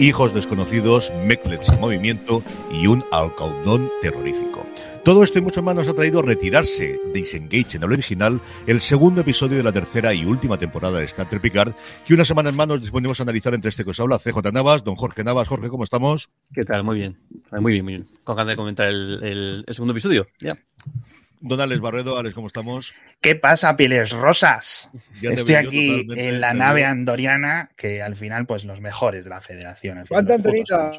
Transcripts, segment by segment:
Hijos desconocidos, Mecklets en movimiento y un alcaudón terrorífico. Todo esto y mucho más nos ha traído retirarse de Disengage en el original, el segundo episodio de la tercera y última temporada de Star Trek Picard, que una semana en más nos disponemos a analizar entre este que os habla CJ Navas, don Jorge Navas. Jorge, ¿cómo estamos? ¿Qué tal? Muy bien, muy bien, muy bien. Con ganas de comentar el, segundo episodio, ya. Don Alex Barredo, Alex, ¿cómo estamos? ¿Qué pasa, pieles rosas? Estoy aquí en la nave andoriana, que al final, pues los mejores de la federación. ¿Cuánta antenita?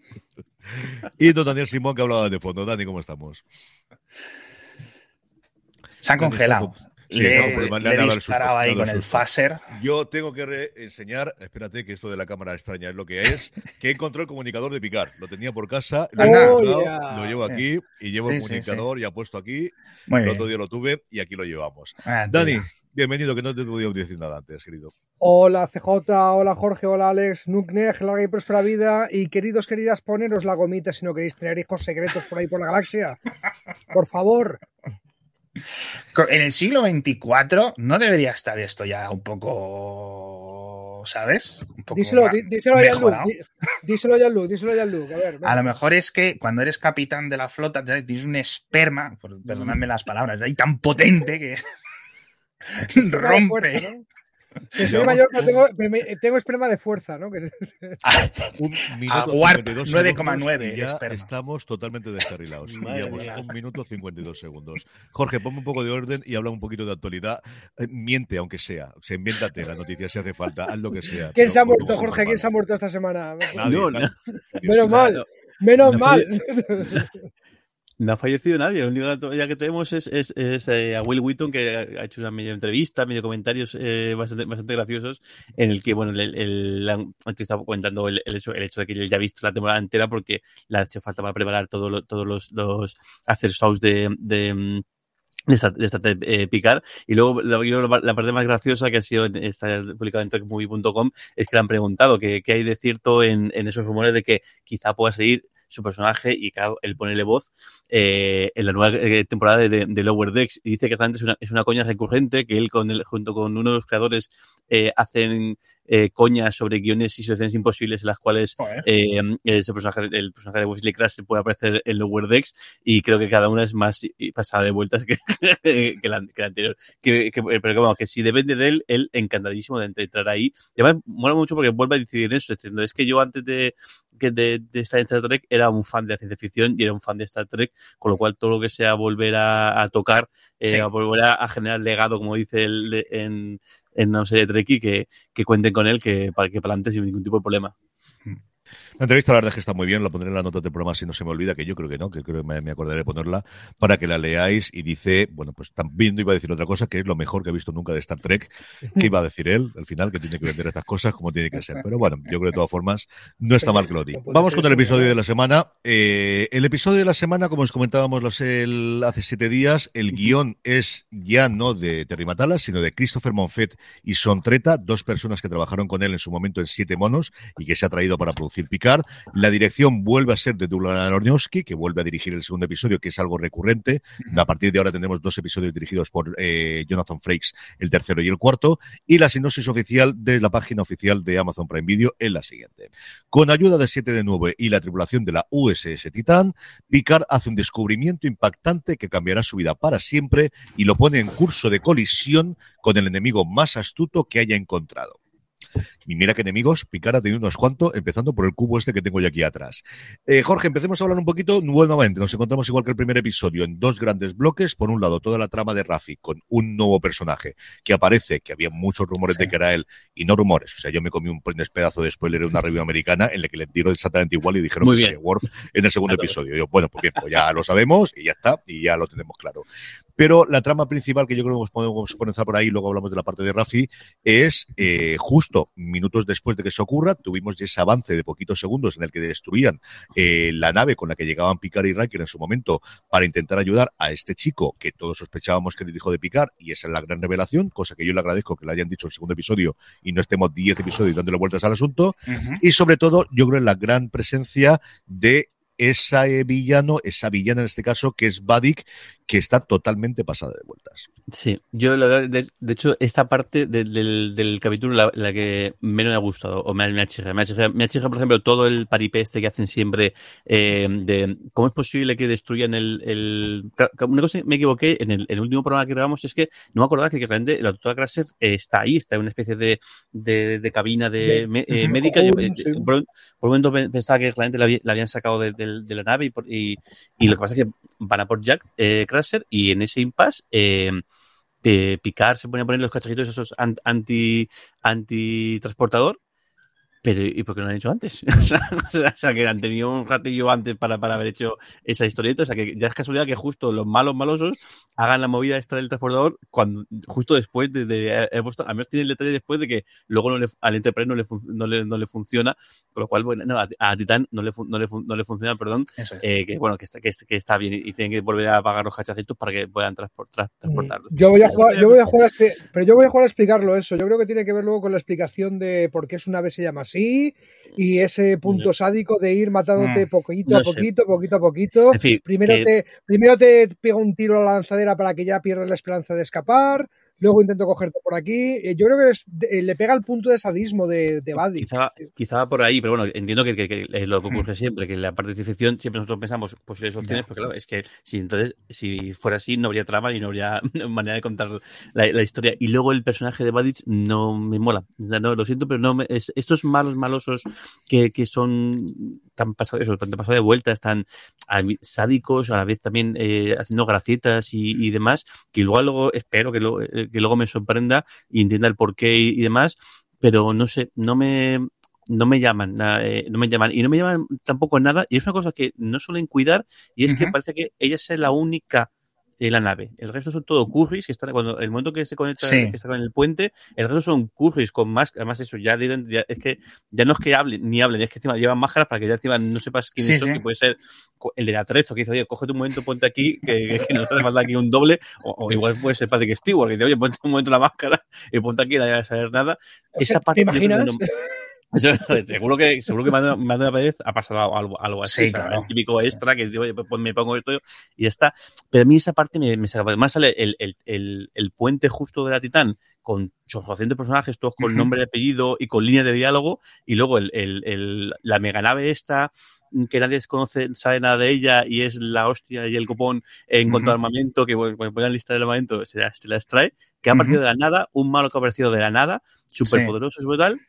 y don Daniel Simón, que hablaba de fondo. Dani, ¿cómo estamos? Se han congelado. Sí, le, no, le, disparaba ahí con el phaser. Yo tengo que enseñar, espérate que esto de la cámara extraña es lo que es, que encontró el comunicador de Picar. Lo tenía por casa, lo, oh, lo llevo aquí y llevo el comunicador ya puesto aquí. el otro día lo tuve y aquí lo llevamos. Ah, Dani, bienvenido, que no te he podido decir nada antes, querido. Hola CJ, hola Jorge, hola Alex, Nukneg, larga y próspera vida. Y queridos, queridas, poneros la gomita si no queréis tener hijos secretos por ahí por la galaxia. Por favor. En el siglo XXIV no debería estar esto ya un poco, ¿sabes? Un poco díselo, díselo, a Luke, díselo a Luke, díselo a. A, ver, a lo mejor es que cuando eres capitán de la flota tienes un esperma, perdonadme las palabras, ahí tan potente que rompe. Soy mayor, tengo, tengo, esperma de fuerza, ¿no? Ah, un minuto 9,9. Ya estamos totalmente descarrilados. Llevamos un minuto 52 segundos. Jorge, ponme un poco de orden y habla un poquito de actualidad. Eh, miente, aunque sea. Se invéntate la noticia si hace falta. Haz lo que sea. ¿Quién se ha muerto, Jorge? ¿Quién se ha muerto esta semana? Menos mal. Menos mal. No ha fallecido nadie, lo único ya que tenemos es, eh, a Will Wheaton que ha hecho una media entrevista, medio comentarios eh, bastante, bastante graciosos en el que, bueno, el, el, antes estaba comentando el, hecho, el hecho de que él ya ha visto la temporada entera porque le ha hecho falta para preparar todos los, los after shows de, de mm, de esta, de eh, picar. Y luego la, parte más graciosa que ha sido está publicado en trekmovie.com es que le han preguntado qué hay de cierto en, en, esos rumores de que quizá pueda seguir su personaje y claro, él ponerle voz eh, en la nueva eh, temporada de, Lower Decks. Y dice que realmente es una, es una coña recurrente que él con él, junto con uno de los creadores eh, hacen eh, coñas sobre guiones y situaciones imposibles en las cuales eh, el, personaje, el personaje de Wesley Crash puede aparecer en Lower Decks y creo que cada una es más pasada de vueltas que, que, la, anterior. Que, pero que, bueno, que si depende de él, él encantadísimo de entrar ahí. Y además, mola mucho porque vuelve a decidir eso. Diciendo, es que yo antes de, que de, de, estar en Star Trek era un fan de la ciencia ficción y era un fan de Star Trek, con lo cual todo lo que sea volver a, a tocar, eh, a volver a, a, generar legado, como dice él en, en una serie de Trek y que, que cuenten con él que que para adelante sin ningún tipo de problema. La entrevista, la verdad es que está muy bien, la pondré en la nota del programa si no se me olvida, que yo creo que no, que creo que me, acordaré de ponerla, para que la leáis y dice, bueno, pues también iba a decir otra cosa, que es lo mejor que he visto nunca de Star Trek, que iba a decir él, al final, que tiene que vender estas cosas como tiene que ser. Pero bueno, yo creo que de todas formas no está mal que lo diga. Vamos con el episodio de la semana. Eh, el episodio de la semana, como os comentábamos hace siete días, el guion es ya no de Terry Matala, sino de Christopher Monfett y Son Treta, dos personas que trabajaron con él en su momento en Siete Monos y que se ha traído para producir Picard. La dirección vuelve a ser de Dulan Arnowski, que vuelve a dirigir el segundo episodio, que es algo recurrente. A partir de ahora tendremos dos episodios dirigidos por eh, Jonathan Frakes, el tercero y el cuarto. Y la sinopsis oficial de la página oficial de Amazon Prime Video es la siguiente. Con ayuda de 7 de 9 y la tripulación de la USS Titan, Picard hace un descubrimiento impactante que cambiará su vida para siempre y lo pone en curso de colisión con el enemigo más astuto que haya encontrado. Y mira que enemigos, Picard ha tenido unos cuantos, empezando por el cubo este que tengo yo aquí atrás. Eh, Jorge, empecemos a hablar un poquito nuevamente. Nos encontramos igual que el primer episodio en dos grandes bloques. Por un lado, toda la trama de Rafi con un nuevo personaje que aparece, que había muchos rumores de que era él, y no rumores. O sea, yo me comí un pedazo de spoiler en una review americana en la que le tiro exactamente igual y dijeron Muy que sería Worf en el segundo episodio. Yo, bueno, pues bien, pues ya lo sabemos y ya está, y ya lo tenemos claro. Pero la trama principal que yo creo que podemos comenzar por ahí, luego hablamos de la parte de Rafi, es eh, justo minutos después de que eso ocurra, tuvimos ese avance de poquitos segundos en el que destruían eh, la nave con la que llegaban Picard y Riker en su momento para intentar ayudar a este chico que todos sospechábamos que era el hijo de Picard, y esa es la gran revelación, cosa que yo le agradezco que le hayan dicho en el segundo episodio y no estemos 10 episodios dándole vueltas al asunto. Y sobre todo, yo creo en la gran presencia de esa villano, esa villana en este caso, que es Vadik, que está totalmente pasada de vueltas. Sí, yo la verdad, de, de hecho, esta parte de- del, del capítulo la, la que menos me ha gustado, o me ha, me ha chirriado. Me ha chirriado, me ha por ejemplo, todo el paripé este que hacen siempre eh, de cómo es posible que destruyan el... el... Una cosa que me equivoqué en el, en el último programa que grabamos es que no me acordaba que, que realmente la doctora Crasser eh, está ahí, está en una especie de, de, de cabina de, De- me- eh, médica. Yo, eh, Sí. por, un- por un momento pe- pensaba que realmente la, la habían sacado de, de- de la nave y, por- y, y lo que pasa es que van a por Jack eh, Y en ese impasse eh, eh, se pone a poner los cacharritos esos an- anti anti transportador pero ¿y por qué no lo han hecho antes? o, sea, o que han tenido un ratillo antes para, para haber hecho esa historieta. O sea, que ya es casualidad que justo los malos malosos hagan la movida esta del transportador cuando, justo después de, de he puesto, al menos tiene el detalle después de que luego no le, al Enterprise no le, no, le, no le funciona, con lo cual, bueno, no, a, a Titan no le, no, le no le funciona, perdón, es. eh, que bueno, que está, que, que está bien y, tienen que volver a pagar los cacharritos para que puedan transpor- tra- transportarlo. Yo voy a jugar, yo voy a jugar a expli- pero yo voy a jugar a explicarlo eso. Yo creo que tiene que ver luego con la explicación de por qué su nave se llama así y ese punto No. sádico de ir matándote Mm. poquito No a sé. poquito, poquito a poquito. En fin, Primero que- te, primero te pega un tiro a la lanzadera para que ya pierdas la esperanza de escapar. Luego intento cogerte por aquí. Eh, Yo creo que es- de- le pega el punto de sadismo de, de Buddy. Quizá, quizá va por ahí, pero bueno, entiendo que, que- lo que ocurre siempre, que en la parte de ficción siempre nosotros pensamos posibles opciones, Ya. porque claro, es que si entonces, si fuera así, no habría trama y no habría manera de contar la, la historia. Y luego el personaje de Badich no me mola. No, lo siento, pero no me, es- estos malos malosos que, que son tan pasados, eso, tan pasados de vueltas, tan sádicos, a la vez también eh, haciendo gracietas y, y demás, que igual luego espero que, lo- eh, que luego me sorprenda y entienda el porqué y, y demás, pero no sé, no me no me llaman, eh, no me llaman y no me llaman tampoco nada y es una cosa que no suelen cuidar y es que parece que ella es la única la nave. El resto son todo curries que están cuando el momento que se conecta Sí. que está con el puente, el resto son curries con máscaras, además eso ya, es que ya no es que hablen ni hablen, es que encima llevan máscaras para que ya encima no sepas quiénes Sí, son, sí. que puede ser el de la Trezo que dice, oye, cógete un momento, ponte aquí, que, que nos hace falta aquí un doble, o, o igual puede ser Patrick Stewart, que dice, oye, ponte un momento la máscara y ponte aquí, nadie va a saber nada. Esa parte ¿Te imaginas? no- eso, seguro que seguro que más de, una vez ha pasado algo, algo así. Sí, claro. El típico extra que digo, oye, pues me pongo esto y ya está. Pero a mí esa parte me, me saca. Además sale el, el, el, el puente justo de la Titán con 800 personajes, todos con nombre y apellido y con línea de diálogo. Y luego el, la meganave esta que nadie desconoce, sabe nada de ella y es la hostia y el copón en cuanto a armamento, que bueno, cuando ponen la lista del armamento se, la- se las trae, que ha aparecido de la nada, un malo que ha aparecido de la nada, súper poderoso, es brutal,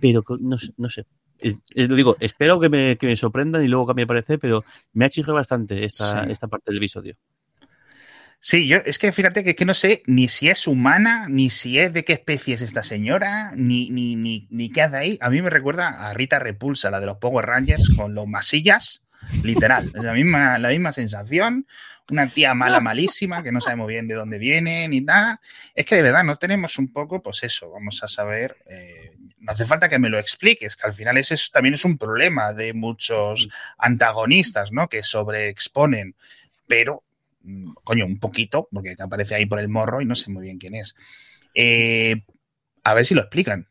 pero no sé, no sé. Es- es- lo digo, espero que me, que me sorprendan y luego cambie de parecer, pero me ha chirriado bastante esta, Sí. esta parte del episodio. Sí, yo es que fíjate que, que no sé ni si es humana, ni si es de qué especie es esta señora, ni, ni, ni, ni qué hace ahí. A mí me recuerda a Rita Repulsa, la de los Power Rangers, con los masillas, literal. Es la misma, la misma sensación. Una tía mala, malísima, que no sabemos bien de dónde viene ni nada. Es que de verdad no tenemos un poco, pues eso, vamos a saber. eh, no hace falta que me lo expliques, que al final ese es- también es un problema de muchos antagonistas, ¿no? Que sobreexponen, pero mm, coño, un poquito, porque aparece ahí por el morro y no sé muy bien quién es. Eh, a ver si lo explican.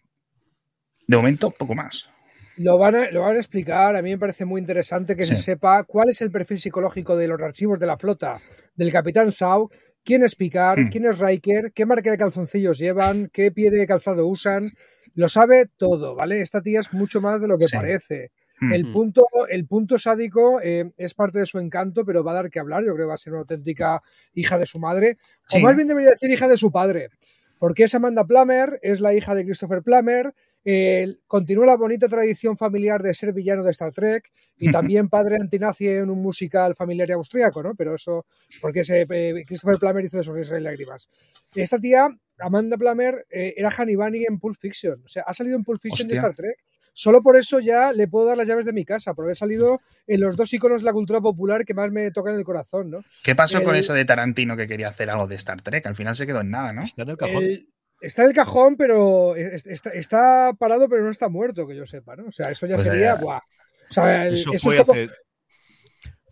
De momento, poco más. Lo van, a, lo van a explicar. A mí me parece muy interesante que Sí. se sepa cuál es el perfil psicológico de los archivos de la flota del capitán Shaw, quién es Picard, Hmm. quién es Riker, qué marca de calzoncillos llevan, qué pie de calzado usan. Lo sabe todo, ¿vale? Esta tía es mucho más de lo que Sí. parece. El punto, el punto sádico eh, es parte de su encanto, pero va a dar que hablar. Yo creo que va a ser una auténtica hija de su madre. Sí. O más bien debería decir hija de su padre. Porque es Amanda Plummer, es la hija de Christopher Plummer, eh, continúa la bonita tradición familiar de ser villano de Star Trek y también padre antinazi en un musical familiar austríaco, ¿no? Pero eso, porque ese, eh, Christopher Plummer hizo de sonrisas y lágrimas. Esta tía, Amanda Plummer, eh, era Hannibal en Pulp Fiction. O sea, ha salido en Pulp Fiction de. Star Trek. Solo por eso ya le puedo dar las llaves de mi casa, porque he salido en los dos iconos de la cultura popular que más me tocan el corazón, ¿no? ¿Qué pasó con eso de Tarantino que quería hacer algo de Star Trek? Al final se quedó en nada, ¿no? Está en el cajón. El- está en el cajón, pero es- está, está parado, pero no está muerto, que yo sepa, ¿no? O sea, eso ya Pues, sería. eh, buah. O sea, el- Eso eso fue es como- hace,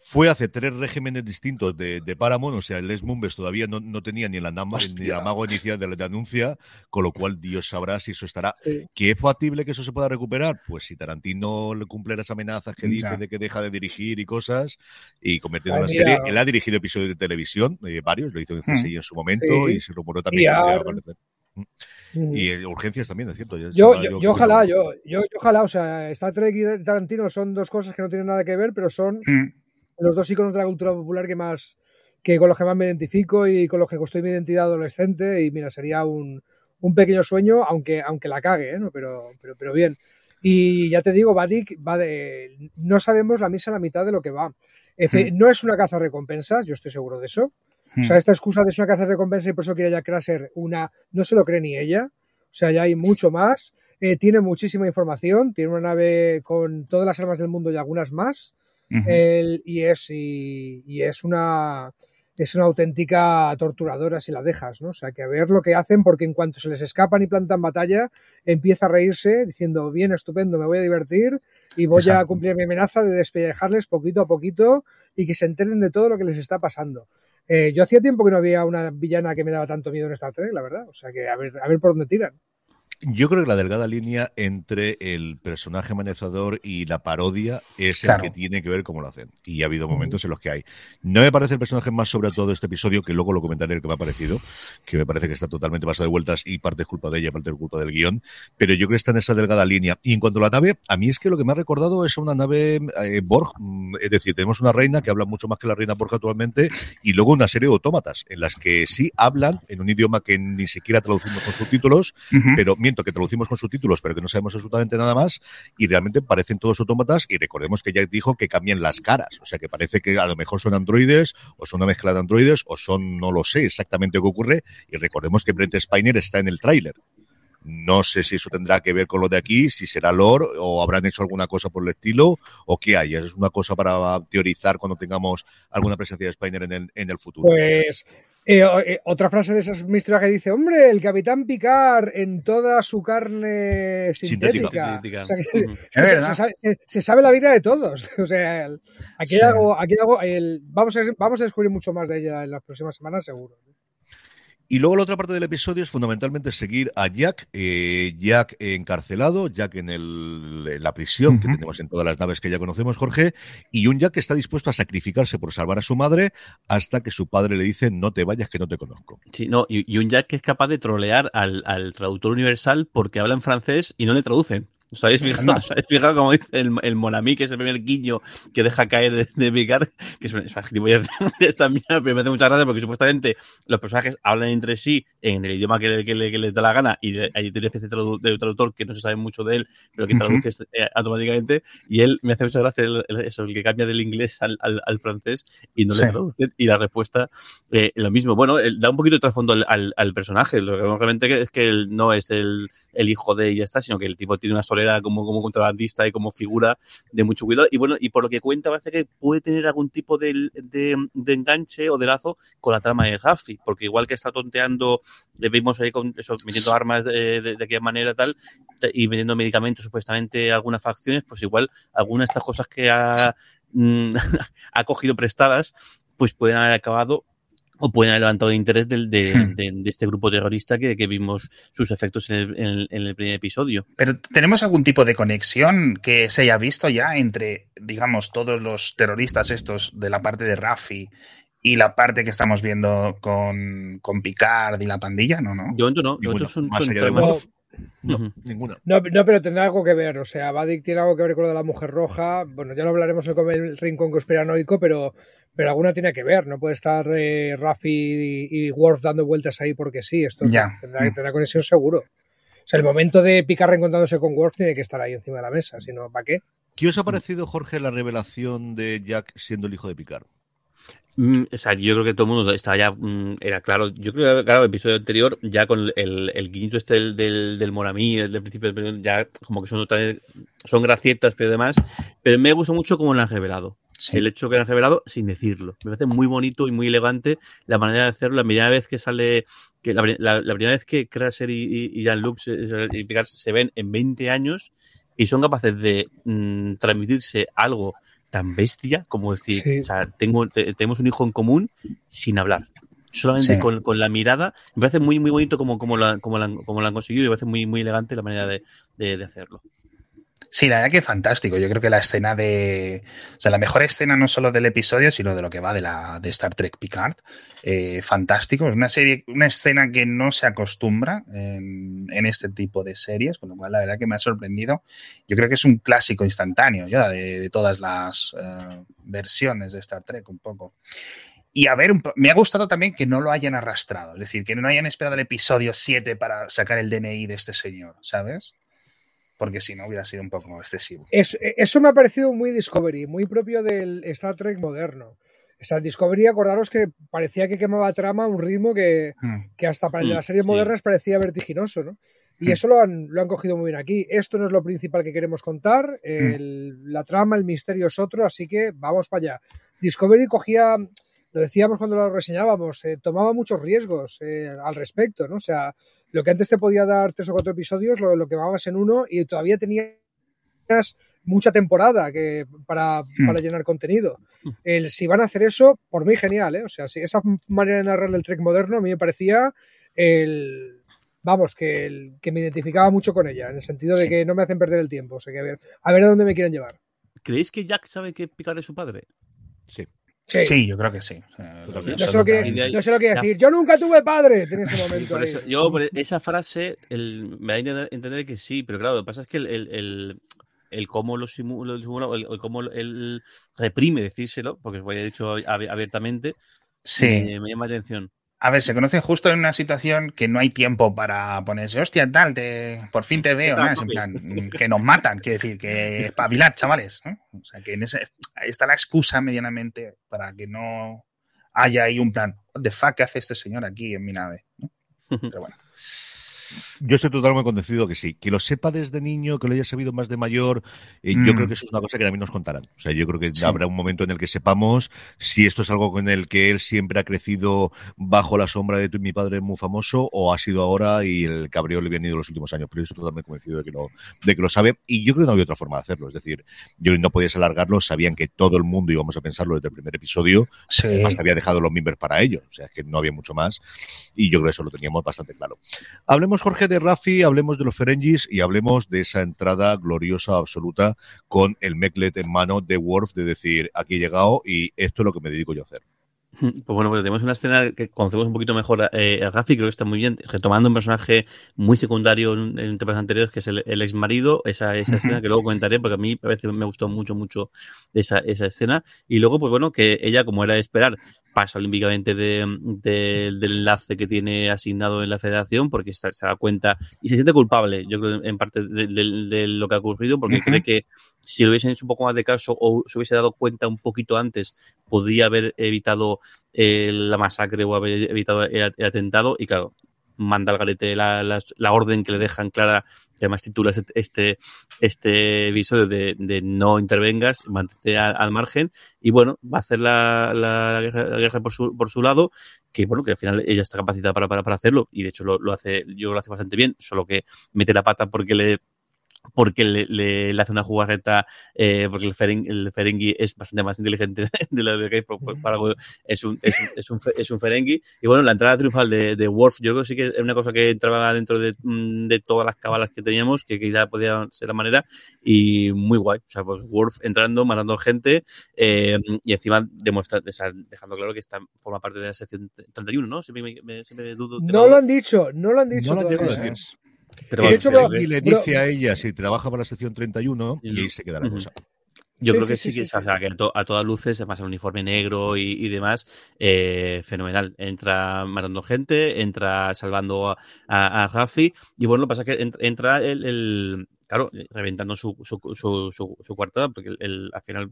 fue hace tres regímenes distintos de, de Paramount, o sea, el Les Mumbes todavía no, no tenía ni el, amago inicial de la de anuncia, con lo cual Dios sabrá si eso estará. Sí. ¿Que es factible que eso se pueda recuperar? Pues si Tarantino le cumple las amenazas que dice Ya. de que deja de dirigir y cosas, y convirtiendo Ay, en una mira. serie, él ha dirigido episodios de televisión, eh, varios, lo hizo en Hmm. En su momento, Sí. y se rumoró también que Y. Mm. Y eh, urgencias también, es cierto. Yo, yo, yo yo ojalá, yo, yo ojalá, o sea, Star Trek y Tarantino son dos cosas que no tienen nada que ver, pero son Mm. Los dos iconos de la cultura popular que más, que con los que más me identifico y con los que construí mi identidad adolescente. Y mira, sería un, un pequeño sueño, aunque, aunque la cague, ¿eh? pero, pero, pero bien. Y ya te digo, Vadik va de. No sabemos la misa a la mitad de lo que va. Efe- No es una caza recompensas, yo estoy seguro de eso. O sea, esta excusa de es una caza recompensa y por eso quiere Jack Crusher una. No se lo cree ni ella. O sea, ya hay mucho más. Eh, tiene muchísima información. Tiene una nave con todas las armas del mundo y algunas más. El- y es y, y es una es una auténtica torturadora si la dejas, ¿no? O sea, que a ver lo que hacen, porque en cuanto se les escapan y plantan batalla, empieza a reírse diciendo, bien, estupendo, me voy a divertir y voy a cumplir mi amenaza de despellejarles poquito a poquito y que se enteren de todo lo que les está pasando. Eh, yo hacía tiempo que no había una villana que me daba tanto miedo en Star Trek, la verdad. O sea, que a ver, a ver por dónde tiran. Yo creo que la delgada línea entre el personaje amenazador y la parodia es Claro. el que tiene que ver cómo lo hacen. Y ha habido momentos en los que hay. No me parece el personaje más sobre todo de este episodio, que luego lo comentaré el que me ha parecido, que me parece que está totalmente pasado de vueltas y parte es culpa de ella, parte es culpa del guion. Pero yo creo que está en esa delgada línea. Y en cuanto a la nave, a mí es que lo que me ha recordado es una nave eh, Borg. mm, Es decir, tenemos una reina que habla mucho más que la reina Borg actualmente y luego una serie de autómatas en las que sí hablan en un idioma que ni siquiera traducimos con subtítulos, pero que traducimos con subtítulos, pero que no sabemos absolutamente nada más, y realmente parecen todos autómatas, y recordemos que Jack dijo que cambian las caras, o sea que parece que a lo mejor son androides, o son una mezcla de androides, o son, no lo sé exactamente qué ocurre, y recordemos que Brent Spiner está en el tráiler. No sé si eso tendrá que ver con lo de aquí, si será lore, o habrán hecho alguna cosa por el estilo, o qué hay. Es una cosa para teorizar cuando tengamos alguna presencia de Spiner en el, en el futuro. Pues eh, eh, otra frase de esas misterios que dice, hombre, el capitán Picard en toda su carne sintética. Se, sabe, la vida de todos. O sea, el- aquí hay Sí. algo, aquí hay algo el- vamos, a, vamos a descubrir mucho más de ella en las próximas semanas, seguro. Y luego la otra parte del episodio es fundamentalmente seguir a Jack, eh, Jack encarcelado, Jack en, el, en la prisión que tenemos en todas las naves que ya conocemos, Jorge, y un Jack que está dispuesto a sacrificarse por salvar a su madre hasta que su padre le dice no te vayas que no te conozco. Sí, no, y, y un Jack que es capaz de trolear al, al traductor universal porque habla en francés y no le traducen. ¿Os habéis fijado? ¿Os habéis fijado como dice el, el Monami, que es el primer guiño que deja caer de, de Picard? Que es una, es una de esta mierda, pero me hace mucha gracia porque supuestamente los personajes hablan entre sí en el idioma que, le- que le- que les da la gana y hay una especie de tradu- de traductor que no se sabe mucho de él, pero que traduce eh, automáticamente y él me hace mucha gracia el- el- eso, el que cambia del inglés al, al- al francés y no Sí. le traducen y la respuesta eh, lo mismo. Bueno, él da un poquito de trasfondo al, al- personaje. Lo que realmente que- es que él no es el, el hijo de ya está, sino que el tipo tiene una como, como contrabandista y como figura de mucho cuidado. Y bueno, y por lo que cuenta, parece que puede tener algún tipo de, de, enganche o de lazo con la trama de Huffy, porque igual que está tonteando, le vimos ahí con eso, metiendo armas de, de, de aquella manera tal, y vendiendo medicamentos supuestamente algunas facciones, pues igual algunas de estas cosas que ha, mm, ha cogido prestadas, pues pueden haber acabado o pueden haber levantado el interés del, de, Hmm. de- de este grupo terrorista que, que vimos sus efectos en el, en el- en el primer episodio. Pero ¿tenemos algún tipo de conexión que se haya visto ya entre, digamos, todos los terroristas estos de la parte de Rafi y la parte que estamos viendo con, con Picard y la pandilla? No, no. De momento no, de Ninguna. momento son, Más son allá de tramas- Worf, no, ninguna. No, no, pero tendrá algo que ver. O sea, Vadik tiene algo que ver con lo de la mujer roja. Bueno, ya lo hablaremos en el rincón conspiranoico, pero, pero alguna tiene que ver. No puede estar eh, Rafi y, y Worf dando vueltas ahí porque sí. Esto Ya. tendrá, tendrá conexión seguro. O sea, el momento de Picard reencontrándose con Worf tiene que estar ahí encima de la mesa, si no, ¿para qué? ¿Qué os ha parecido, Jorge, la revelación de Jack siendo el hijo de Picard? Mm, o sea, yo creo que todo el mundo estaba ya, mm, era claro, yo creo que claro, el episodio anterior, ya con el, el guiñito este del, del, del Moramí, del principio, ya como que son otra vez, son gracietas, pero demás, pero me gustó mucho cómo lo han revelado. Sí. El hecho que lo han revelado sin decirlo. Me parece muy bonito y muy elegante la manera de hacerlo. La primera vez que sale, que la, la, la primera vez que Crasher y, y, y Jean-Luc y Picard se ven en 20 años y son capaces de mm, transmitirse algo tan bestia como decir, Sí. o sea, tengo, te- tenemos un hijo en común sin hablar. Solamente Sí. con, con la mirada. Me parece muy, muy bonito como, como, la, como, la, como la han conseguido y me parece muy, muy elegante la manera de, de, de hacerlo. Sí, la verdad que fantástico. Yo creo que la escena de. O sea, la mejor escena no solo del episodio, sino de lo que va de la de Star Trek Picard. Eh, fantástico. Es una serie, una escena que no se acostumbra en, este tipo de series, con lo cual la verdad que me ha sorprendido. Yo creo que es un clásico instantáneo ya de, todas las eh, versiones de Star Trek, un poco. Y a ver, me ha gustado también que no lo hayan arrastrado, es decir, que no hayan esperado el episodio 7 para sacar el DNI de este señor, ¿sabes? Porque si no hubiera sido un poco excesivo. Es- eso me ha parecido muy Discovery, muy propio del Star Trek moderno. O sea, Discovery, acordaros que parecía que quemaba trama a un ritmo que, Hmm. que hasta para Mm, las series sí. modernas parecía vertiginoso, ¿no? Y Mm. eso lo han, lo han cogido muy bien aquí. Esto no es lo principal que queremos contar, el- la trama, el misterio es otro, así que vamos para allá. Discovery cogía, lo decíamos cuando lo reseñábamos, eh, tomaba muchos riesgos eh, al respecto, ¿no? O sea, lo que antes te podía dar tres o cuatro episodios, lo, lo quemabas en uno y todavía tenías mucha temporada que, para, Hmm. para llenar contenido. Hmm. El, si van a hacer eso, por mí genial, ¿eh? O sea, si esa manera de narrar el Trek moderno a mí me parecía el... Vamos, que, el- que me identificaba mucho con ella, en el sentido de Sí. que no me hacen perder el tiempo. O sea, que a ver, a ver a dónde me quieren llevar. ¿Creéis que Jack sabe que Picard es su padre? Sí. Sí. Sí, yo creo que sí. No sé, lo que, absolutamente. no sé lo que Ya. decir. Yo nunca tuve padre en ese momento. por eso- yo por esa frase el- me da a entender, entender que sí, pero claro, lo que pasa es que el, el, el, el cómo lo simula, el, el cómo él reprime decírselo, porque os voy a dicho ab- abiertamente, Sí. me, me llama la atención. A ver, se conoce justo en una situación que no hay tiempo para ponerse, hostia, tal, te, por fin te veo. Es en plan, mm, que nos matan, quiere decir, que espabilad, chavales, ¿no? O sea, que en ese, ahí está la excusa medianamente para que no haya ahí un plan, what the fuck, ¿qué hace este señor aquí en mi nave? ¿no? Pero bueno. Yo estoy totalmente convencido que sí. Que lo sepa desde niño, que lo haya sabido más de mayor, eh, yo Mm. creo que eso es una cosa que también nos contarán. O sea, yo creo que Sí. habrá un momento en el que sepamos si esto es algo con el que él siempre ha crecido bajo la sombra de tu- mi padre muy famoso o ha sido ahora y el cabreo le viene ido los últimos años. Pero yo estoy totalmente convencido de que lo, de que lo sabe. Y yo creo que no había otra forma de hacerlo. Es decir, yo no podías alargarlo. Sabían que todo el mundo íbamos a pensarlo desde el primer episodio. Sí. Además, había dejado los mimbres para ello. O sea, es que no había mucho más. Y yo creo que eso lo teníamos bastante claro. Hablemos, Jorge, de Rafi, hablemos de los Ferengis y hablemos de esa entrada gloriosa, absoluta, con el Meklet en mano de Worf, de decir, aquí he llegado y esto es lo que me dedico yo a hacer. Pues bueno, pues tenemos una escena que conocemos un poquito mejor eh, a Rafi, creo que está muy bien, retomando un personaje muy secundario en, en temporadas anteriores, que es el, el ex marido, esa, esa escena que luego comentaré, porque a mí a veces me gustó mucho, mucho esa, esa escena. Y luego, pues bueno, que ella, como era de esperar, pasa olímpicamente de, de- del enlace que tiene asignado en la federación, porque está- se da cuenta y se siente culpable, yo creo, en parte de, de- de lo que ha ocurrido, porque cree que si lo hubiesen hecho un poco más de caso o se hubiese dado cuenta un poquito antes, podría haber evitado eh, la masacre o haber evitado el, atentado. Y claro, manda al garete la, la, la orden que le dejan clara, que además titula este, este, este episodio de, de no intervengas, mantente al, al margen. Y bueno, va a hacer la, guerra, guerra por, su, por su lado, que bueno, que al final ella está capacitada para, para, para hacerlo. Y de hecho lo, lo hace, yo lo hace bastante bien, solo que mete la pata porque le porque le, le, le, hace una jugarreta, eh, porque el, Ferengi, el Ferengi es bastante más inteligente de lo de Gabe, para, es, un, es, un, es, un, es un Ferengi. Y bueno, la entrada triunfal de, de Worf, yo creo que sí que es una cosa que entraba dentro de, mm, de todas las cabalas que teníamos, que quizá podía ser la manera, y muy guay. O sea, pues Worf entrando, matando gente, eh, y encima demuestra, o sea, dejando claro que está, forma parte de la sección 31, ¿no? Siempre, me, siempre dudo. No lo han dicho, no lo han dicho. No lo han decir. Pero de hecho, y le dice a ella si trabaja para la sección 31 y ahí se queda la cosa. Yo Sí, creo que sí, sí, que, sí, sí. o sea, que a, to- a todas luces, además el uniforme negro y, y demás, eh, fenomenal. Entra matando gente, entra salvando a, a, a Raffi, y bueno, lo que pasa es que ent- entra el, el- claro, eh, reventando su, su, su, su, su coartada, porque el, el- al final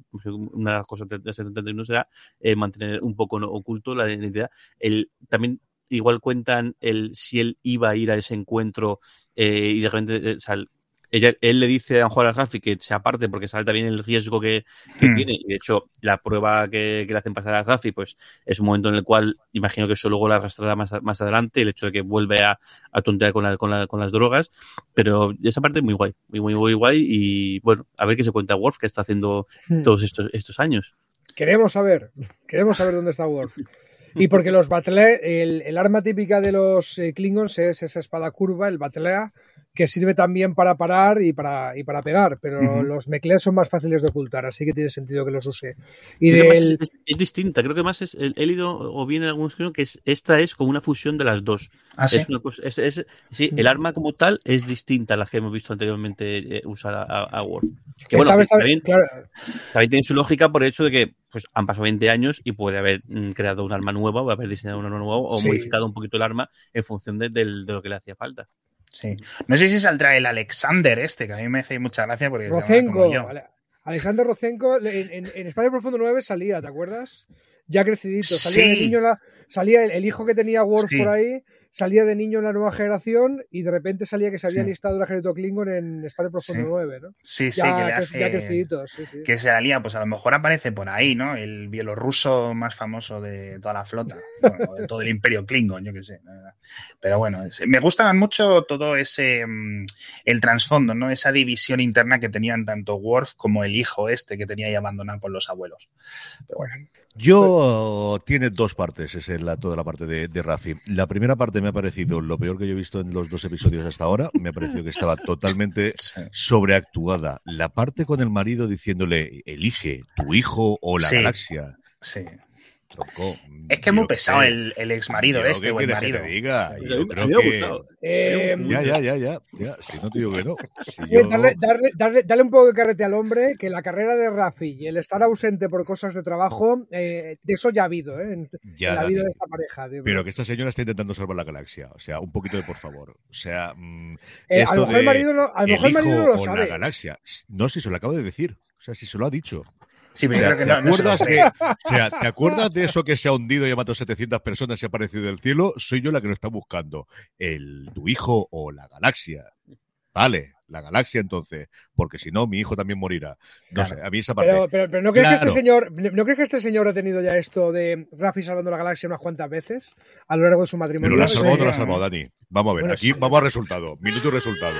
una de las cosas de, de 71 será eh, mantener un poco no- oculto la identidad. El, también igual cuentan el si él iba a ir a ese encuentro eh, y de repente, eh, o sea, el- ella, él le dice a Juan Raffi que se aparte porque sabe también el riesgo que, que Hmm. tiene. Y de hecho, la prueba que, que le hacen pasar a Raffi, pues es un momento en el cual imagino que eso luego la arrastrará más, más adelante, el hecho de que vuelve a, a tontear con, la- con, la- con las drogas. Pero esa parte muy guay, muy, muy, muy guay. Y bueno, a ver qué se cuenta Worf, que está haciendo Hmm. todos estos, estos años. Queremos saber, queremos saber dónde está Worf. Y porque los Batlea, el, el arma típica de los eh, Klingons es esa espada curva, el Batlea, que sirve también para parar y para, y para pegar, pero los Mekles son más fáciles de ocultar, así que tiene sentido que los use. Y Creo es, del, es- es distinta, creo que más es, he leído o bien en algunos creo que es, esta es como una fusión de las dos. ¿Ah, sí? Es una cosa- es- es- sí, el arma como tal es distinta a la que hemos visto anteriormente eh, usar a, a, a Worf. Que bueno, vez también, claro, también tiene su lógica por el hecho de que pues, han pasado 20 años y puede haber mm, creado un arma nueva o haber diseñado un arma nueva o Sí. modificado un poquito el arma en función de, del- de lo que le hacía falta. Sí. No sé si saldrá el Alexander este, que a mí me hace mucha gracia porque Alexander Rocenco, en, en, en Espacio Profundo 9 salía, ¿te acuerdas? Ya crecidito, salía Sí. niño, la- salía el, el hijo que tenía Worf Sí. por ahí, salía de niño en la nueva generación y de repente salía que se había Sí. listado el ejército Klingon en Espacio Profundo Sí. 9, ¿no? Sí, sí, ya, que le hace. ya crecidito, sí, sí. que se la lía, pues a lo mejor aparece por ahí, ¿no? El bielorruso más famoso de toda la flota, bueno, de todo el imperio Klingon, yo qué sé. Pero bueno, me gustaban mucho todo ese, mm, el trasfondo, ¿no? Esa división interna que tenían tanto Worf como el hijo este que tenía ahí abandonado por los abuelos. Pero bueno, Yo tiene dos partes, es la, toda la parte de, de Rafi. La primera parte me ha parecido lo peor que yo he visto en los dos episodios hasta ahora. Me ha parecido que estaba totalmente sobreactuada. La parte con el marido diciéndole, elige tu hijo o la Sí. galaxia. sí. Tronco, Es que es muy pesado el, el ex marido Yo, este ¿qué o el quieres que marido. te diga? Yo creo mí me ha que... gustado. Eh, Ya, ya, ya, ya, ya. Si no te digo que no. Si yo- darle, darle, darle, darle un poco de carrete al hombre, que la carrera de Rafi y el estar ausente por cosas de trabajo, eh, de eso ya ha habido, ¿eh? En, Ya, en la Dani. vida de esta pareja. de- Pero que esta señora está intentando salvar la galaxia. O sea, un poquito de por favor. O sea, mm, Eh, a lo mejor el de marido no, a lo mejor el el marido hijo no lo o la sabe. galaxia. No, si se lo acabo de decir. O sea, si se lo ha dicho. Sí, O pero yo sea, creo que ¿te, no, acuerdas que, o sea, ¿Te acuerdas de eso que se ha hundido y ha matado 700 personas y ha aparecido del cielo? Soy yo la que lo está buscando. El, tu hijo o la galaxia. Vale, la galaxia entonces. Porque si no, mi hijo también morirá. No Claro. sé, a mí esa parte. Pero, pero, pero ¿no, crees que este señor, ¿no crees que este señor ha tenido ya esto de Rafi salvando la galaxia unas cuantas veces a lo largo de su matrimonio? Pero la salvado o no la ha salvado, Dani. Vamos a ver, Bueno, aquí sí. vamos a resultado. Minuto y resultado.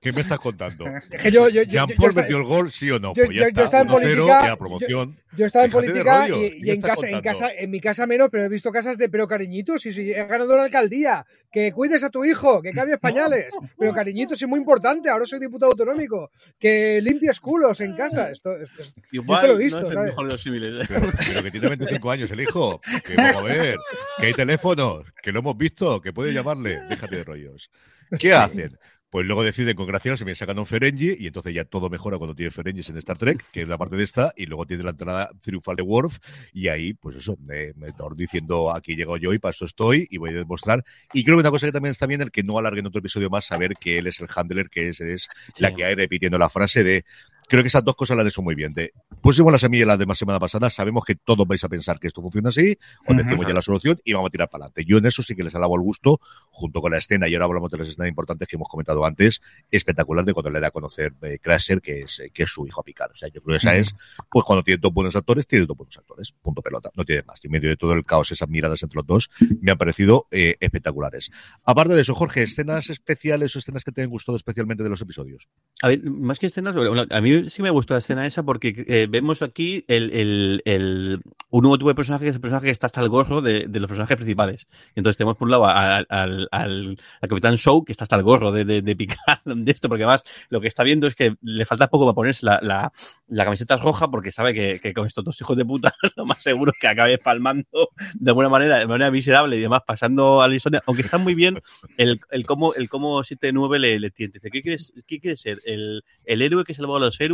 ¿Qué me estás contando? Es que yo, yo, yo, yo- ¿Jean yo Paul esta- metió el gol, sí o no? yo- Pues ya yo- yo está, estaba en 1-0 política, y a promoción. yo estaba en política rollo. y, ¿Qué y me en, casa, en, casa, en mi casa menos, pero he visto casas de pero cariñitos, y si he ganado la alcaldía, que cuides a tu hijo, que cambies pañales, pero cariñitos es muy importante, ahora soy diputado autonómico, que limpies culos en casa. Esto, esto es- Igual esto lo he no visto, es el ¿sabes? mejor de los. Pero, pero que tiene 25 años el hijo. Que vamos a ver. Que hay teléfonos. Que lo hemos visto. Que puede llamarle. Déjate de rollos. ¿Qué hacen? Pues luego deciden congraciarse, me sacan un Ferengi y entonces ya todo mejora cuando tiene Ferengis en Star Trek, que es la parte de esta, y luego tiene la entrada triunfal de Worf y ahí, pues eso, me, me Thor diciendo aquí llego yo y para esto estoy y voy a demostrar. Y creo que una cosa que también está bien el que no alarguen otro episodio más, saber que él es el handler, que es, es la que hay repitiendo la frase de creo que esas dos cosas las de hecho muy bien. De, pusimos la semilla la de la semana pasada, sabemos que todos vais a pensar que esto funciona así, os decimos ya la solución y vamos a tirar para adelante. Yo en eso sí que les alabo el gusto, junto con la escena, y ahora hablamos de las escenas importantes que hemos comentado antes, espectacular de cuando le da a conocer eh, Crusher, que es, eh, que es su hijo a picar. O sea, yo creo que esa es, pues cuando tiene dos buenos actores, tiene dos buenos actores. Punto pelota. No tiene más. Y en medio de todo el caos, esas miradas entre los dos, me han parecido eh, espectaculares. Aparte de eso, Jorge, escenas especiales o escenas que te han gustado especialmente de los episodios. A ver, más que escenas, a mí sí me gustó la escena esa porque eh, vemos aquí el, el, el- un nuevo tipo de personaje que es el personaje que está hasta el gorro de, de los personajes principales. Entonces tenemos por un lado al, al, al, al Capitán Show que está hasta el gorro de, de, de picar de esto, porque además lo que está viendo es que le falta poco para ponerse la, la, la camiseta roja porque sabe que, que con estos dos hijos de puta lo más seguro es que acabe palmando de alguna manera, de manera miserable y demás, pasando a la historia, aunque está muy bien el, el cómo el cómo 7-9 le, le tiende. ¿qué quieres, qué quieres ser? ¿El, ¿El héroe que salvó a los héroes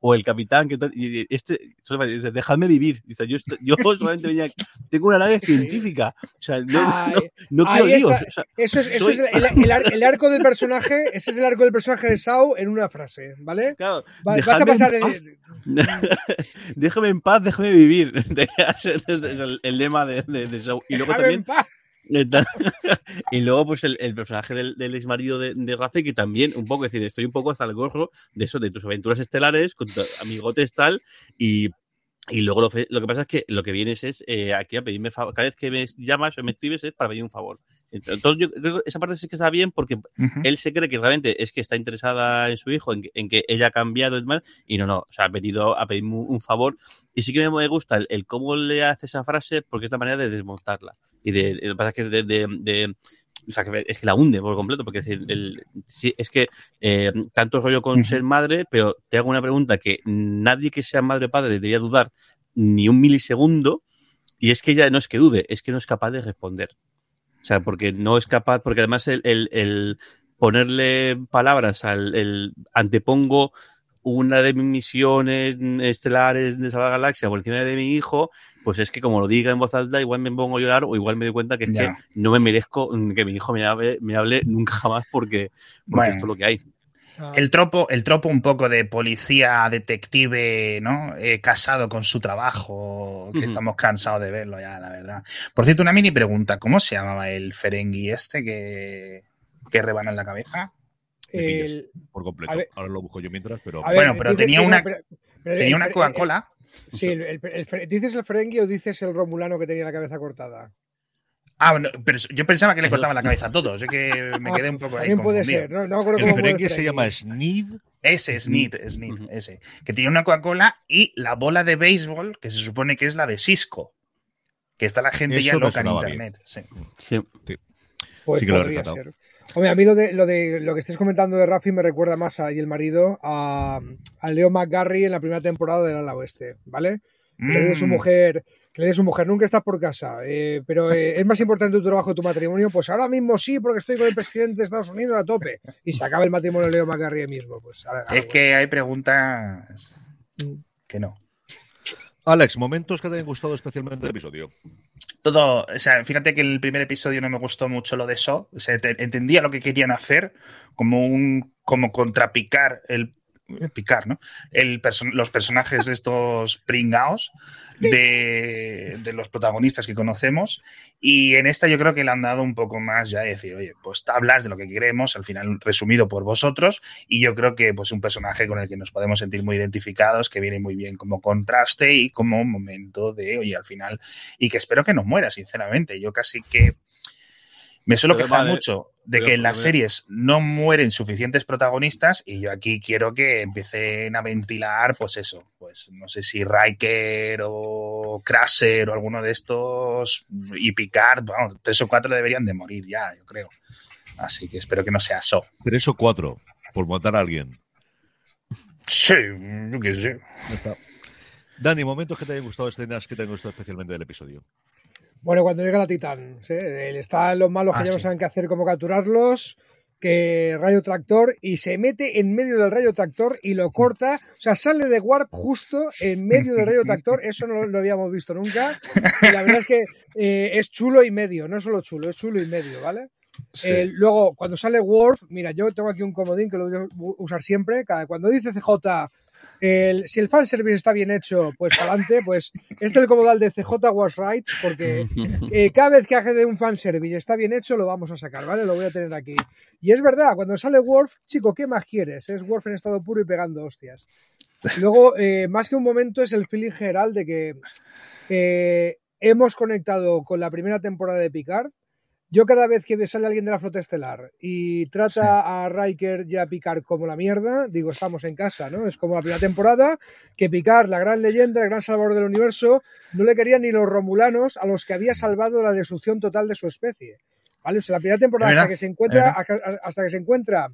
o el capitán que y este dice, dejadme vivir. Dice, yo, yo solamente venía, tengo una nave científica. O sea, no, no, no quiero líos. O sea, Eso es, eso soy- es el, el ar- el arco del personaje, ese es el arco del personaje de Sao en una frase, ¿vale? claro, Va- vas a pasar el, déjame en paz, déjame vivir. Es el, lema de, de, de. Y luego Déjame en también paz. Y luego, pues, el, el personaje del, del ex marido de, de Rafe, que también, un poco, es decir, estoy un poco hasta el gorro de eso, de tus aventuras estelares, con tus amigotes tal, y, y luego lo, que pasa es que lo que vienes es eh, aquí a pedirme favor. Cada vez que me llamas o me escribes es para pedir un favor. Entonces, yo creo que esa parte sí que está bien porque él se cree que realmente es que está interesada en su hijo, en que, en que ella ha cambiado y demás, y no, no, o sea, ha venido a pedirme un, un favor. Y sí que me gusta el, el cómo le hace esa frase porque es la manera de desmontarla. Y de, lo que pasa es que de, de- de- o sea, que es que la hunde por completo, porque es, decir, el- sí, es que eh, tanto rollo con ser madre, pero te hago una pregunta que nadie que sea madre o padre debería dudar ni un milisegundo, y es que ella no es que dude, es que no es capaz de responder. O sea, porque no es capaz, porque además el, el- el ponerle palabras al el antepongo una de mis misiones estelares de la galaxia por encima de mi hijo, pues es que como lo diga en voz alta, igual me pongo a llorar o igual me doy cuenta que es Ya. que no me merezco que mi hijo me hable, me hable nunca jamás porque, porque Bueno. esto es lo que hay. Ah, El tropo, el tropo un poco de policía, detective, ¿no? Eh, casado con su trabajo, que estamos cansados de verlo ya, la verdad. Por cierto, una mini pregunta, ¿cómo se llamaba el Ferengi este que, que rebana en la cabeza? El- por completo. Ver. Ahora lo busco yo mientras, pero ver, Bueno, pero tenía una- pero- pero Tenía el una Coca-Cola. Sí, el- el- el Fer- ¿dices el Ferengi o dices el Romulano que tenía la cabeza cortada? Ah, bueno, pero yo pensaba que le cortaban la cabeza a todos, es que me quedé un poco ahí También puede confundido. ser, no, no me acuerdo el cómo fue Ferengi se llama Sneed. Ese, Snid, Snid, Ujú. ese. Que tenía una Coca-Cola y la bola de béisbol, que se supone que es la de Cisco. Que está la gente ya Eso loca en sonaba bien. internet. Sí. Sí. Pues Sí que lo he ser. Hombre, a mí lo de lo de lo que estés comentando de Rafi me recuerda más a y el marido a, a Leo McGarry en la primera temporada del Ala Oeste, ¿vale? Que le dice a su Mm. mujer, que le dice a su mujer, nunca estás por casa, eh, pero eh, es más importante tu trabajo que tu matrimonio, pues ahora mismo sí, porque estoy con el presidente de Estados Unidos a tope. Y se acaba el matrimonio de Leo McGarry mismo. Pues, a ver, Es que hay preguntas Mm. que no. Alex, momentos que te hayan gustado especialmente del episodio. Todo, o sea, fíjate que el primer episodio no me gustó mucho lo de So. O sea, te- entendía lo que querían hacer como un, como contrapicar el picar, ¿no? Los personajes estos pringaos de, de los protagonistas que conocemos. Y en esta yo creo que le han dado un poco más ya de decir, oye, pues tablas de lo que queremos, al final resumido por vosotros. Y yo creo que pues un personaje con el que nos podemos sentir muy identificados, que viene muy bien como contraste y como momento de, oye, al final, y que espero que no muera, sinceramente. Yo casi que me suelo Pero quejar vale, mucho de pero- que en las series no mueren suficientes protagonistas y yo aquí quiero que empiecen a ventilar, pues eso, pues no sé si Riker o Crusher o alguno de estos y Picard, vamos, tres o cuatro deberían de morir ya, yo creo. Así que espero que no sea eso. Tres o cuatro por matar a alguien. Sí, yo qué sé. Dani, momentos que te hayan gustado, escenas que te hayan gustado especialmente del episodio. Bueno, cuando llega la Titán, ¿sí? Él está los malos que Ah, ya no sí. saben qué hacer, cómo capturarlos, que rayo tractor, y se mete en medio del rayo tractor y lo corta, o sea, sale de Warp justo en medio del rayo tractor, eso no lo habíamos visto nunca, y la verdad es que eh, es chulo y medio, no solo chulo, es chulo y medio, ¿vale? Eh, luego, cuando sale Worf, mira, yo tengo aquí un comodín que lo voy a usar siempre. Cuando dice CJ, el- si el fanservice está bien hecho, pues adelante, pues este es el comodal de CJ was right, porque eh, cada vez que hace de un fanservice está bien hecho, lo vamos a sacar, ¿vale? Lo voy a tener aquí. Y es verdad, cuando sale Worf, chico, ¿qué más quieres? Es Worf en estado puro y pegando hostias. Luego, eh, más que un momento, es el feeling general de que eh, hemos conectado con la primera temporada de Picard. Yo cada vez que sale alguien de la flota estelar y trata Sí. a Riker y a Picard como la mierda, digo, estamos en casa, ¿no? Es como la primera temporada que Picard, la gran leyenda, el gran salvador del universo, no le querían ni los romulanos a los que había salvado la destrucción total de su especie. ¿Vale? O sea, la primera temporada hasta que se encuentra, hasta que se encuentra